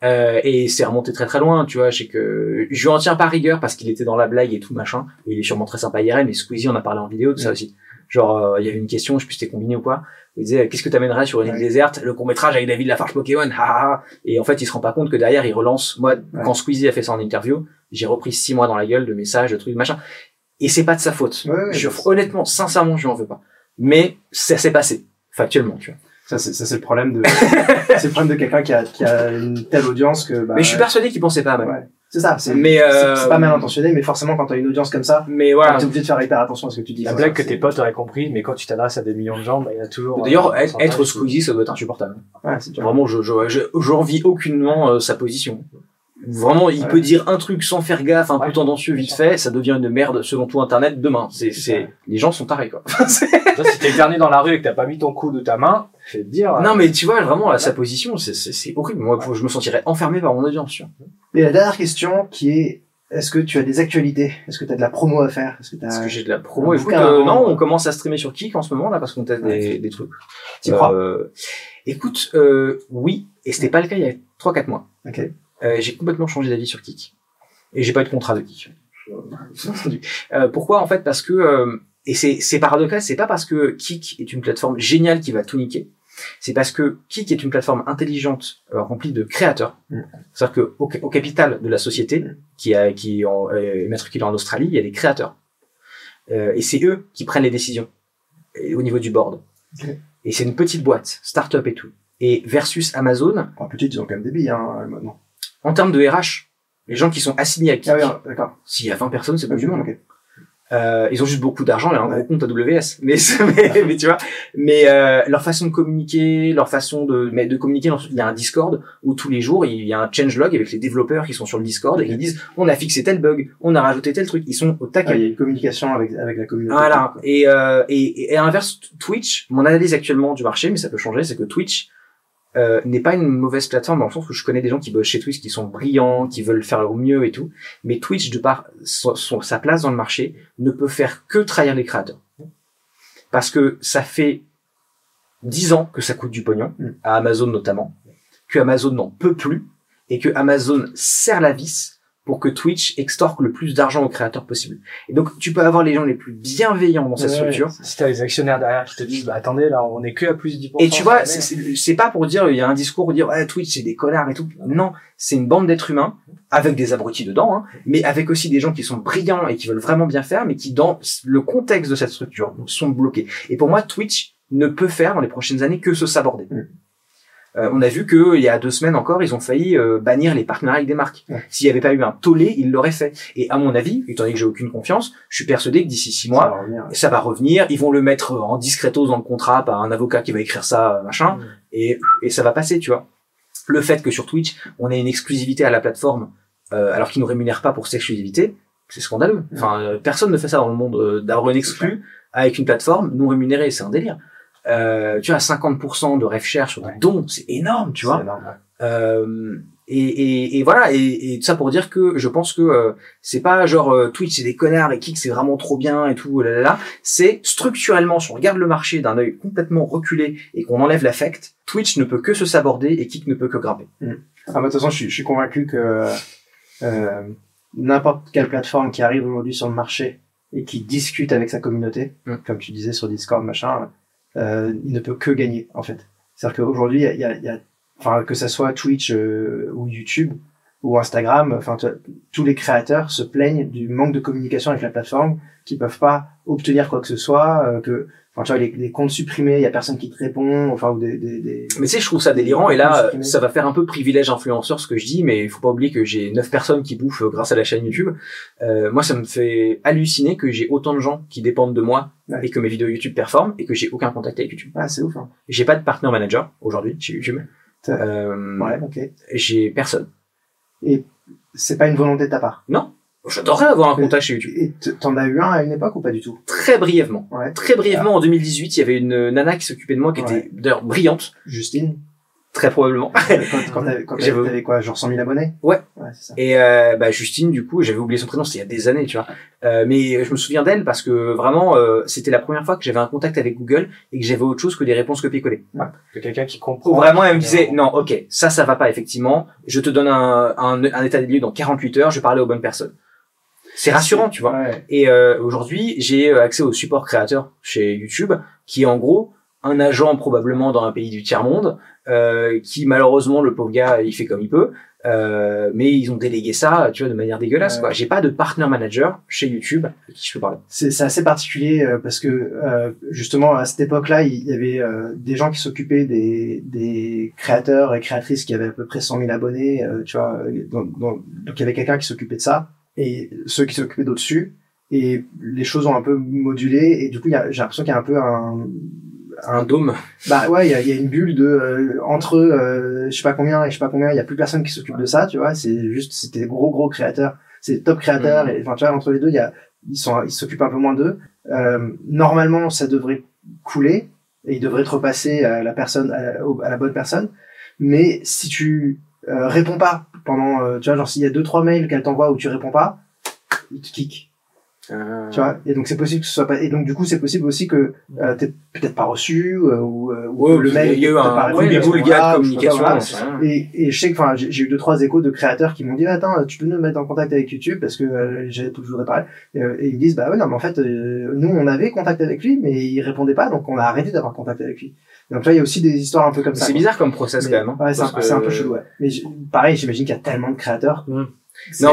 Euh, et c'est remonté très très loin tu vois. Je sais que je lui en tiens pas rigueur parce qu'il était dans la blague et tout machin. Et il est sûrement très sympa IRL mais Squeezie on a parlé en vidéo de ça Ouais. aussi. Genre euh, il y avait une question je sais plus si c'était combiné ou quoi. Il disait qu'est-ce que t'amènerais sur une île Ouais. déserte? Le court métrage avec David Lafarge Pokémon ha. et en fait il se rend pas compte que derrière il relance. Moi quand Squeezie a fait ça en interview j'ai repris six mois dans la gueule de messages de trucs machin. Et c'est pas de sa faute. Je, honnêtement sincèrement je lui en veux pas. Mais ça s'est passé factuellement tu vois Ça, c'est, ça, c'est le problème de, c'est le problème de quelqu'un qui a, qui a une telle audience que, bah, mais je suis persuadé qu'il pensait pas à mal ouais. C'est ça, c'est, euh, c'est pas mal intentionné, mais forcément, quand t'as une audience comme ça, mais voilà t'es obligé de faire hyper attention à ce que tu dis. La blague que C'est- tes potes auraient compris, mais quand tu t'adresses à des millions de gens, bah, il y a toujours. D'ailleurs, euh, être, être Squeezie, ça doit être insupportable. Ouais, c'est dur. Vraiment, je, je, je, j'envie aucunement euh, sa position. Vraiment, il Ouais. peut dire un truc sans faire gaffe, un peu tendancieux vite fait, ça devient une merde selon tout Internet demain. C'est, C'est les gens sont tarés, quoi. Toi, si t'es éternué dans la rue et que t'as pas mis ton coude ou ta main, je vais te dire. non, mais tu vois, vraiment, là, sa position, c'est, c'est, c'est horrible. Moi, je me sentirais enfermé par mon audience, tu vois. Et la dernière question qui est, est-ce que tu as des actualités? Est-ce que tu as de la promo à faire? Est-ce que tu Est-ce as, que j'ai de la promo? Écoute, euh, non, on commence à streamer sur Kik en ce moment, là, parce qu'on teste Ouais. des, des trucs. T'y crois? Euh, écoute, euh, oui, et c'était pas le cas il y a 3-4 mois. Ok. Euh, j'ai complètement changé d'avis sur Kik. Et j'ai pas eu de contrat de Kik. Euh, pourquoi en fait? Parce que euh, et c'est paradoxal, c'est pas parce que Kik est une plateforme géniale qui va tout niquer. C'est parce que Kik est une plateforme intelligente euh, remplie de créateurs. Mm. C'est-à-dire que au, au capital de la société, Mm. qui a qui en, euh, est matriculée en Australie, il y a des créateurs. Euh, et c'est eux qui prennent les décisions et au niveau du board. Et c'est une petite boîte, start-up et tout. Et versus Amazon, En petite, ils ont quand même des billes, hein, maintenant. En termes de RH, les gens qui sont assignés à Kik, Ah oui, d'accord. s'il y a 20 personnes, c'est pas du monde. Ok. Euh, ils ont juste beaucoup d'argent et un Ouais. gros compte AWS. Mais, mais, mais tu vois, mais euh, leur façon de communiquer, leur façon de, mais de communiquer, il y a un Discord où tous les jours il y a un changelog avec les développeurs qui sont sur le Discord et qui disent on a fixé tel bug, on a rajouté tel truc. Ils sont au Ah, taquet. il y a une communication avec, avec la communauté. Voilà. Et, euh, et, et à l'inverse, Twitch, mon analyse actuellement du marché, mais ça peut changer, c'est que Twitch euh, n'est pas une mauvaise plateforme dans le sens où je connais des gens qui bossent chez Twitch qui sont brillants, qui veulent faire au mieux et tout. Mais Twitch, de par son- son- sa place dans le marché, ne peut faire que trahir les créateurs. Parce que ça fait dix ans que ça coûte du pognon, Mm. à Amazon notamment, que Amazon n'en peut plus, et que Amazon serre la vis pour que Twitch extorque le plus d'argent aux créateurs possible. Et donc, tu peux avoir les gens les plus bienveillants dans cette Ouais, structure. Si t'as les actionnaires derrière qui te disent, bah attendez, là, on est que à plus 10%. Et tu vois, c'est- pas pour dire, il y a un discours pour dire, ouais, Twitch, c'est des connards et tout. Non, c'est une bande d'êtres humains, avec des abrutis dedans, hein, mais avec aussi des gens qui sont brillants et qui veulent vraiment bien faire, mais qui, dans le contexte de cette structure, sont bloqués. Et pour moi, Twitch ne peut faire, dans les prochaines années, que se saborder. Mm. Euh, on a vu que il y a deux semaines encore, ils ont failli euh, bannir les partenariats avec des marques. Ouais. S'il n'y avait pas eu un tollé, ils l'auraient fait. Et à mon avis, étant donné que j'ai aucune confiance, je suis persuadé que d'ici six Ça mois, va revenir. ça va revenir, ils vont le mettre en discretos dans le contrat par un avocat qui va écrire ça, euh, machin, Mm. et, et ça va passer, tu vois. Le fait que sur Twitch, on ait une exclusivité à la plateforme, euh, alors qu'ils nous rémunèrent pas pour cette exclusivité, c'est scandaleux. Enfin, euh, personne ne fait ça dans le monde, euh, d'avoir une exclu avec une plateforme non rémunérée, c'est un délire. Euh, tu vois, 50% de share sur Ouais. dons, c'est énorme, tu vois. Énorme, ouais. Euh, et, et, et voilà, et, et tout ça pour dire que je pense que euh, c'est pas genre euh, Twitch c'est des connards et Kik c'est vraiment trop bien et tout, là, là, là. c'est structurellement, si on regarde le marché d'un œil complètement reculé et qu'on enlève l'affect, Twitch ne peut que se saborder et Kik ne peut que grimper. Ah, bah, de toute façon, je suis, je suis convaincu que euh, n'importe quelle plateforme qui arrive aujourd'hui sur le marché et qui discute avec sa communauté, Mm. comme tu disais sur Discord, machin, euh, il ne peut que gagner, en fait. C'est-à-dire qu'aujourd'hui, il y a, y a- y que ça soit Twitch euh, ou YouTube ou Instagram, enfin, tous les créateurs se plaignent du manque de communication avec la plateforme, qui peuvent pas obtenir quoi que ce soit, euh, que, enfin, tu vois, les, les comptes supprimés, il y a personne qui te répond, enfin, ou des, des, des... Mais tu sais, je trouve ça délirant et là, Supprimé. ça va faire un peu privilège influenceur ce que je dis, mais il faut pas oublier que j'ai neuf personnes qui bouffent euh, grâce à la chaîne YouTube. Euh, moi, ça me fait halluciner que j'ai autant de gens qui dépendent de moi Ouais. et que mes vidéos YouTube performent et que j'ai aucun contact avec YouTube. Ah, c'est ouf, hein. J'ai pas de partner manager aujourd'hui chez YouTube. Euh, Ouais, ok. J'ai personne. Et c'est pas une volonté de ta part. Non, j'adorerais avoir un contact chez YouTube. Et t'en as eu un à une époque ou pas du tout? Très brièvement. Ouais. Très brièvement, en 2018, il y avait une nana qui s'occupait de moi qui Ouais. était d'ailleurs brillante. Justine Très probablement. quand quand t'avais quand J'avais- t'avais quoi, genre 100 000 abonnés? Ouais. Ouais, c'est ça. Et euh, bah, Justine, du coup, j'avais oublié son prénom, c'était il y a des années, tu vois. Euh, mais je me souviens d'elle parce que vraiment, euh, c'était la première fois que j'avais un contact avec Google et que j'avais autre chose que des réponses copier-coller. Que quelqu'un qui comprend. vraiment, elle me disait, non, ok, ça, ça va pas, effectivement. Je te donne un, un, un état des lieux dans 48 heures, je vais parler aux bonnes personnes. C'est rassurant, tu vois. Ouais. Et euh, aujourd'hui, j'ai euh, accès au support créateur chez YouTube, qui est en gros un agent probablement dans un pays du tiers-monde, euh, qui malheureusement, le pauvre gars, il fait comme il peut, euh, mais ils ont délégué ça, tu vois, de manière dégueulasse. Ouais. quoi. J'ai pas de partner manager chez YouTube qui je peux parler. C'est assez particulier euh, parce que euh, justement à cette époque-là, il y avait euh, des gens qui s'occupaient des, des créateurs et créatrices qui avaient à peu près 100 000 abonnés, euh, tu vois. Donc, donc, donc il y avait quelqu'un qui s'occupait de ça et ceux qui s'occupaient d'au-dessus. Et les choses ont un peu modulé et du coup, j'ai l'impression qu'il y a un peu un, Un dôme. bah ouais, il y y a une bulle de euh, entre euh, je sais pas combien et je sais pas combien, il y a plus personne qui s'occupe de ça, tu vois. C'est juste c'était des gros gros créateurs, c'est des top créateurs Mhm. et enfin tu vois entre les deux, il y a ils sont ils s'occupent un peu moins d'eux. Euh, normalement, ça devrait couler et il devrait être repassé à la personne à la, à la bonne personne. Mais si tu euh, réponds pas pendant euh, tu vois genre s'il y a deux trois mails qu'elle t'envoie où tu réponds pas, il te kick tu vois et donc c'est possible que ce soit pas et donc du coup c'est possible aussi que euh, t'es peut-être pas reçu euh, ou, euh, ou Ouais, le mail il y a eu un ouais, de sais pas, communication. voilà. rien. et, et je sais que enfin j'ai eu deux trois échos de créateurs qui m'ont dit attends tu peux nous mettre en contact avec YouTube parce que euh, j'ai toujours parlé et, euh, et ils disent bah ouais non mais en fait euh, nous on avait contact avec lui mais il répondait pas donc on a arrêté d'avoir contact avec lui donc là il y a aussi des histoires un peu comme ça C'est bizarre comme process Mais- quand même. hein, ouais c'est un, peu chelou ouais mais pareil j'imagine qu'il y a tellement de créateurs.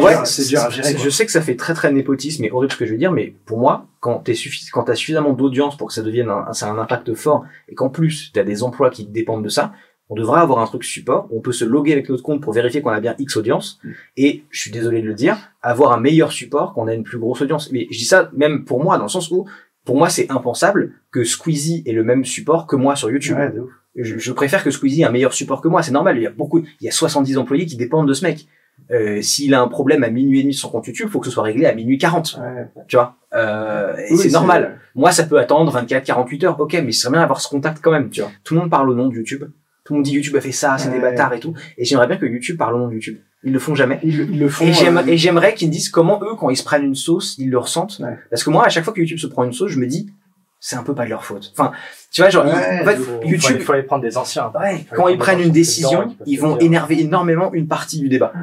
Ouais, dur- c'est dur à gérer quoi. Je sais que ça fait très très népotisme et horrible ce que je veux dire, mais pour moi, quand t'es suffi quand t'as suffisamment d'audience pour que ça devienne un, ça a un impact fort et qu'en plus t'as des emplois qui dépendent de ça, on devrait avoir un truc support où on peut se loguer avec notre compte pour vérifier qu'on a bien X audience Mm. et je suis désolé de le dire, avoir un meilleur support quand on a une plus grosse audience. Mais je dis ça même pour moi dans le sens où pour moi c'est impensable que Squeezie ait le même support que moi sur YouTube. Ouais. Je, je préfère que Squeezie ait un meilleur support que moi, c'est normal. Il y a beaucoup, il y a 70 employés qui dépendent de ce mec. Euh, S'il a un problème à minuit et demi sur son compte YouTube, faut que ce soit réglé à minuit 40. Ouais. Tu vois, euh, et Oui, c'est normal. Moi, ça peut attendre 24, 48 heures. Ok, mais c'est serait bien d'avoir ce contact quand même. Tu vois, tout le monde parle au nom de YouTube. Tout le monde dit YouTube a fait ça, c'est des bâtards et tout. Et j'aimerais bien que YouTube parle au nom de YouTube. Ils le font jamais. Ils, ils le font Et euh, et j'aimerais qu'ils me disent comment eux, quand ils se prennent une sauce, ils le ressentent. Ouais. Parce que moi, à chaque fois que YouTube se prend une sauce, je me dis, c'est un peu pas de leur faute. Enfin, tu vois, genre, Ouais, en fait, faut, YouTube, il faut aller prendre des anciens. Ouais, quand ils prennent une décision, ils vont dire. énerver énormément une partie du débat.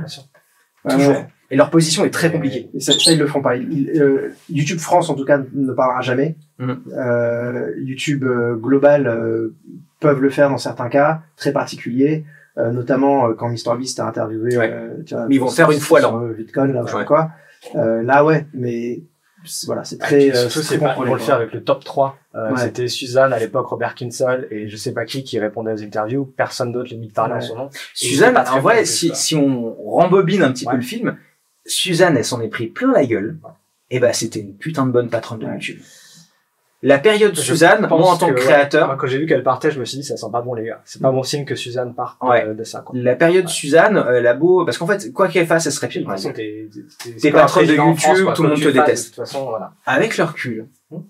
Toujours. ouais. Et leur position est très compliquée. Et ça, ça, ils le font pas. Ils- euh, YouTube France, en tout cas, ne parlera jamais. Mhm. Euh, YouTube euh, global peuvent le faire dans certains cas très particuliers, notamment quand MrBeast a interviewé. Ouais. tu vois, Mais ils vont faire une fois, euh, VidCon, là, Ouais. quoi. Là, ouais, mais voilà, c'est très. euh, surtout, c'est pas, ils contrôlé, vont le faire avec le top 3. Euh, Ouais. C'était Suzanne à l'époque, Robert Kinsel et je sais pas qui qui répondait aux interviews. Personne d'autre limite parlait en Ouais. son nom. Suzanne, en vrai, si, si on rembobine un petit Ouais. peu le film, Suzanne, elle s'en est pris plein la gueule. Et bah, c'était une putain de bonne patronne de. YouTube. La période Je Suzanne, moi en tant que, que, ouais, créateur, Moi, quand j'ai vu qu'elle partait, je me suis dit, ça sent pas bon, les gars. C'est pas bon signe que Suzanne parte euh, de ça, quoi. la période Suzanne, euh, la beau, parce qu'en fait, quoi qu'elle fasse, elle serait De pire. toute façon, t'es, patronne de France, YouTube, quoi. tout le monde te déteste. De toute façon, voilà. Avec le recul, Hmm.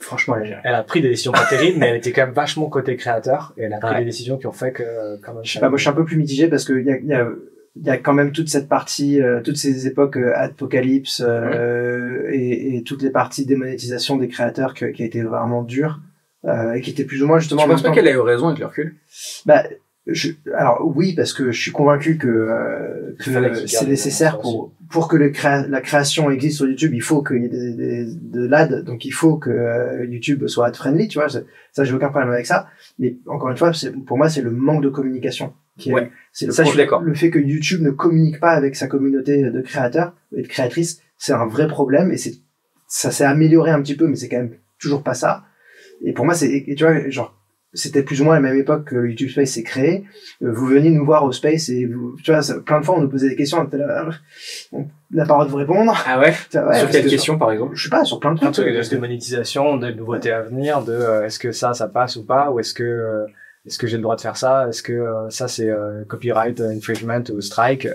franchement, elle a. Elle a pris des décisions pas terribles, mais elle était quand même vachement côté créateur, et elle a pris des décisions qui ont fait que, euh, quand même, Je sais pas, moi je suis un peu plus mitigé parce que y a, il y a, il y a quand même toute cette partie, euh, toutes ces époques euh, apocalypse euh, et, et toutes les parties démonétisation des créateurs que- qui a été vraiment dure euh, et qui était plus ou moins justement. Tu penses pas qu'elle a eu raison avec le recul? Bah, je, alors oui, parce que je suis convaincu que, euh, que c'est nécessaire pour pour que le créa- la création existe sur YouTube, il faut qu'il y ait des, des, de l'ad, donc il faut que euh, YouTube soit ad friendly, tu vois. Ça, j'ai aucun problème avec ça. Mais encore une fois, pour moi, c'est le manque de communication. Qui Ouais. c'est le Ça, je suis d'accord. Le fait que YouTube ne communique pas avec sa communauté de créateurs et de créatrices, c'est un vrai problème et c'est ça s'est amélioré un petit peu, mais c'est quand même toujours pas ça. Et pour moi, c'est, et tu vois, genre, c'était plus ou moins la même époque que YouTube Space s'est créé. Euh, Vous veniez nous voir au Space et vous, tu vois, plein de fois on nous posait des questions, on était là, on n'a pas le droit de vous répondre. Ah ouais? Sur parce quelle que question, par exemple? Je sais pas, sur plein de trucs. truc de, de monétisation, de nouveautés à venir, de euh, est-ce que ça, ça passe ou pas, ou est-ce que euh, est-ce que j'ai le droit de faire ça, est-ce que euh, ça c'est euh, copyright infringement ou strike?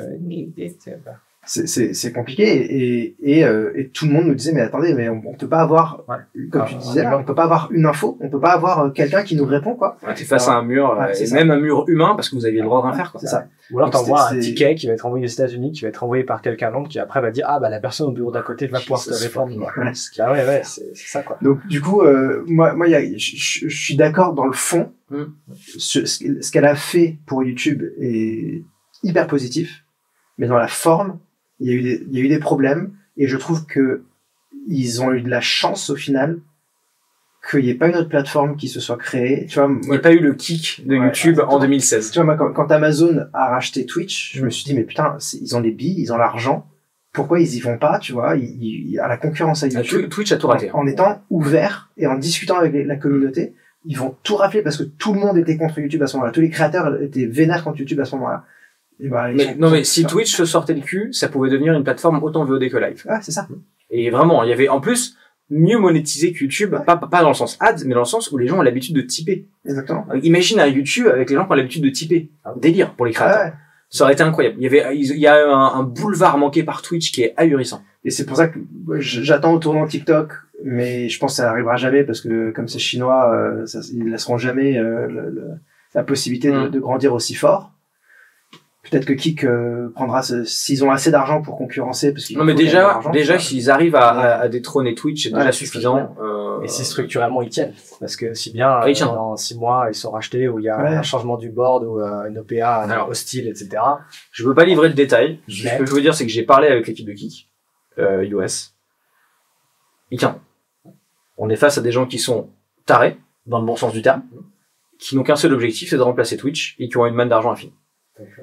C'est- c'est c'est compliqué et, et, euh, et tout le monde nous disait mais attendez mais on, on peut pas avoir Ouais. comme Ah, tu disais là, on peut pas avoir une info on peut pas avoir euh, quelqu'un qui nous répond quoi Ouais, T'es face à un mur, Ouais, euh, et même un mur humain parce que vous aviez le droit de rien faire. Quoi. c'est ça Ou alors t'envoies un ticket qui va être envoyé aux États-Unis, qui va être envoyé par quelqu'un d'autre, qui après va dire ah bah la personne au bureau d'à côté va pouvoir te répondre. Ah ouais ouais c'est ça quoi. donc du coup euh, moi moi je suis d'accord dans le fond Mm. ce, qu'elle- ce qu'elle a fait pour YouTube est hyper positif mais dans la forme il y a eu des, il y a eu des problèmes et je trouve que ils ont eu de la chance au final qu'il n'y ait pas une autre plateforme qui se soit créée. Tu vois, Il n'y a pas eu le kick de Ouais, YouTube exactement. en 2016. tu vois, moi, quand, quand Amazon a racheté Twitch, je me suis dit, mais putain, ils ont les billes, ils ont l'argent. Pourquoi ils y vont pas, tu vois, ils, ils- à la concurrence avec Ah, YouTube, Twi- Twitch a tout raté. en, en étant ouvert et en discutant avec les- la communauté, ils vont tout rafler parce que tout le monde était contre YouTube à ce moment-là. Tous les créateurs étaient vénères contre YouTube à ce moment-là. Et bah, ils Mais, non mais si Twitch se sortait le cul, ça pouvait devenir une plateforme autant VOD que live. Ouais, c'est ça. Et vraiment, il y avait en plus mieux monétisé que YouTube, pas, pas dans le sens ads, mais dans le sens où les gens ont l'habitude de typer. Exactement. Imagine un YouTube avec les gens qui ont l'habitude de typer. Un délire pour les créateurs. Ouais. Ça aurait été incroyable. Il y avait, il y a un, un boulevard manqué par Twitch qui est ahurissant. Et c'est pour ça que j'attends au tournant TikTok, mais je pense que ça n'arrivera jamais parce que comme c'est chinois, euh, ça, ils laisseront jamais euh, le- le- la possibilité de, Mm. de grandir aussi fort. Peut-être que Kik euh, prendra ce- s'ils ont assez d'argent pour concurrencer parce Non mais déjà, déjà s'ils arrivent à, à, à détrôner Twitch, c'est Ouais, déjà suffisant. Euh, Et si structurellement ils tiennent, parce que si bien Ah, ils euh, tiennent. dans six mois ils sont rachetés ou il y a Ouais. un changement du board ou euh, une OPA Alors. hostile etc. Je peux pas livrer le détail. Ce que je peux vous dire, c'est que j'ai parlé avec l'équipe de Kik, euh, iOS. Et tiens, on est face à des gens qui sont tarés, dans le bon sens du terme, qui n'ont qu'un seul objectif, c'est de remplacer Twitch, et qui ont une manne d'argent infinie.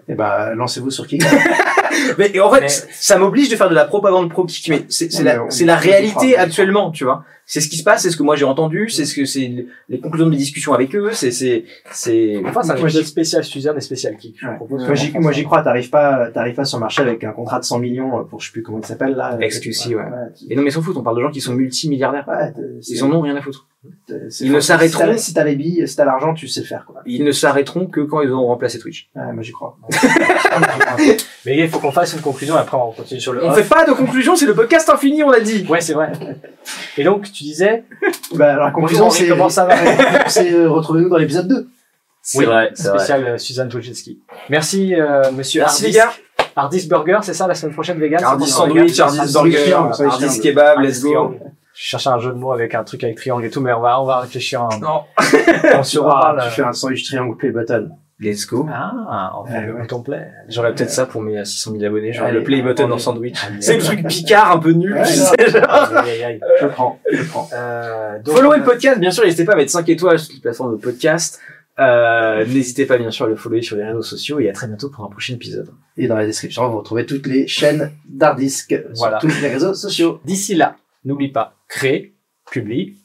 Eh ben, lancez-vous sur Kik. Mais et en fait, Mais- ça m'oblige de faire de la propagande pro Kik, mais c'est la, la réalité actuellement, tu vois. C'est ce qui se passe, c'est ce que moi j'ai entendu, c'est ce que c'est les conclusions de mes discussions avec eux, c'est c'est c'est Enfin c'est un j'y- spécial Suzanne et spécial Kik. Ouais. moi, j'y, moi, crois, t'arrives pas, t'arrives pas sur le marché avec un contrat de 100 millions euh, pour je sais plus comment il s'appelle là. XQC, ouais. tu- Et non mais s'en fout, on parle de gens qui sont multimilliardaires. ouais, Ils en ont rien à foutre. ils ne s'arrêteront- Si t'as les billes, si t'as l'argent, tu sais le faire, quoi. Ils ne s'arrêteront que quand ils auront remplacé Twitch. Ouais, moi, j'y crois. Mais il faut qu'on fasse une conclusion et après on continue sur le On off. fait pas de conclusion, c'est le podcast infini, on l'a dit. Ouais c'est vrai. Et donc tu disais Bah, alors, la conclusion, c'est, comment ça va c'est, euh, retrouvez-nous dans l'épisode 2. C'est vrai, c'est vrai. spécial euh, Suzanne Wojcicki. Merci euh, monsieur Merci les gars. Hardis Burger, c'est ça la semaine prochaine vegan bon, sandwich, Sandwich burger, triangle. kebab, let's go. triangle. Je cherchais un jeu de mots avec un truc avec triangle et tout, mais on va, on va réfléchir. Un... Non. On se reparle. Tu fais un sandwich triangle play button. Let's go. Ah, fait Ouais, le ouais. play. J'aurais peut-être ça pour mes 600 000 abonnés, genre Allez, le play button en sandwich. C'est le truc picard un peu nul, Ouais, tu sais, aïe. Je prends, je prends. Euh, donc, Followez le podcast, bien sûr, n'hésitez pas à mettre 5 étoiles sur les plateformes de podcast. Euh, n'hésitez pas, bien sûr, à le follower sur les réseaux sociaux et à très bientôt pour un prochain épisode. Et dans la description, vous retrouvez toutes les chaînes d'Hardisk Voilà. sur tous les réseaux sociaux. D'ici là, n'oublie pas, crée, publie,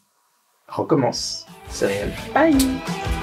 Recommence. C'est réel. bye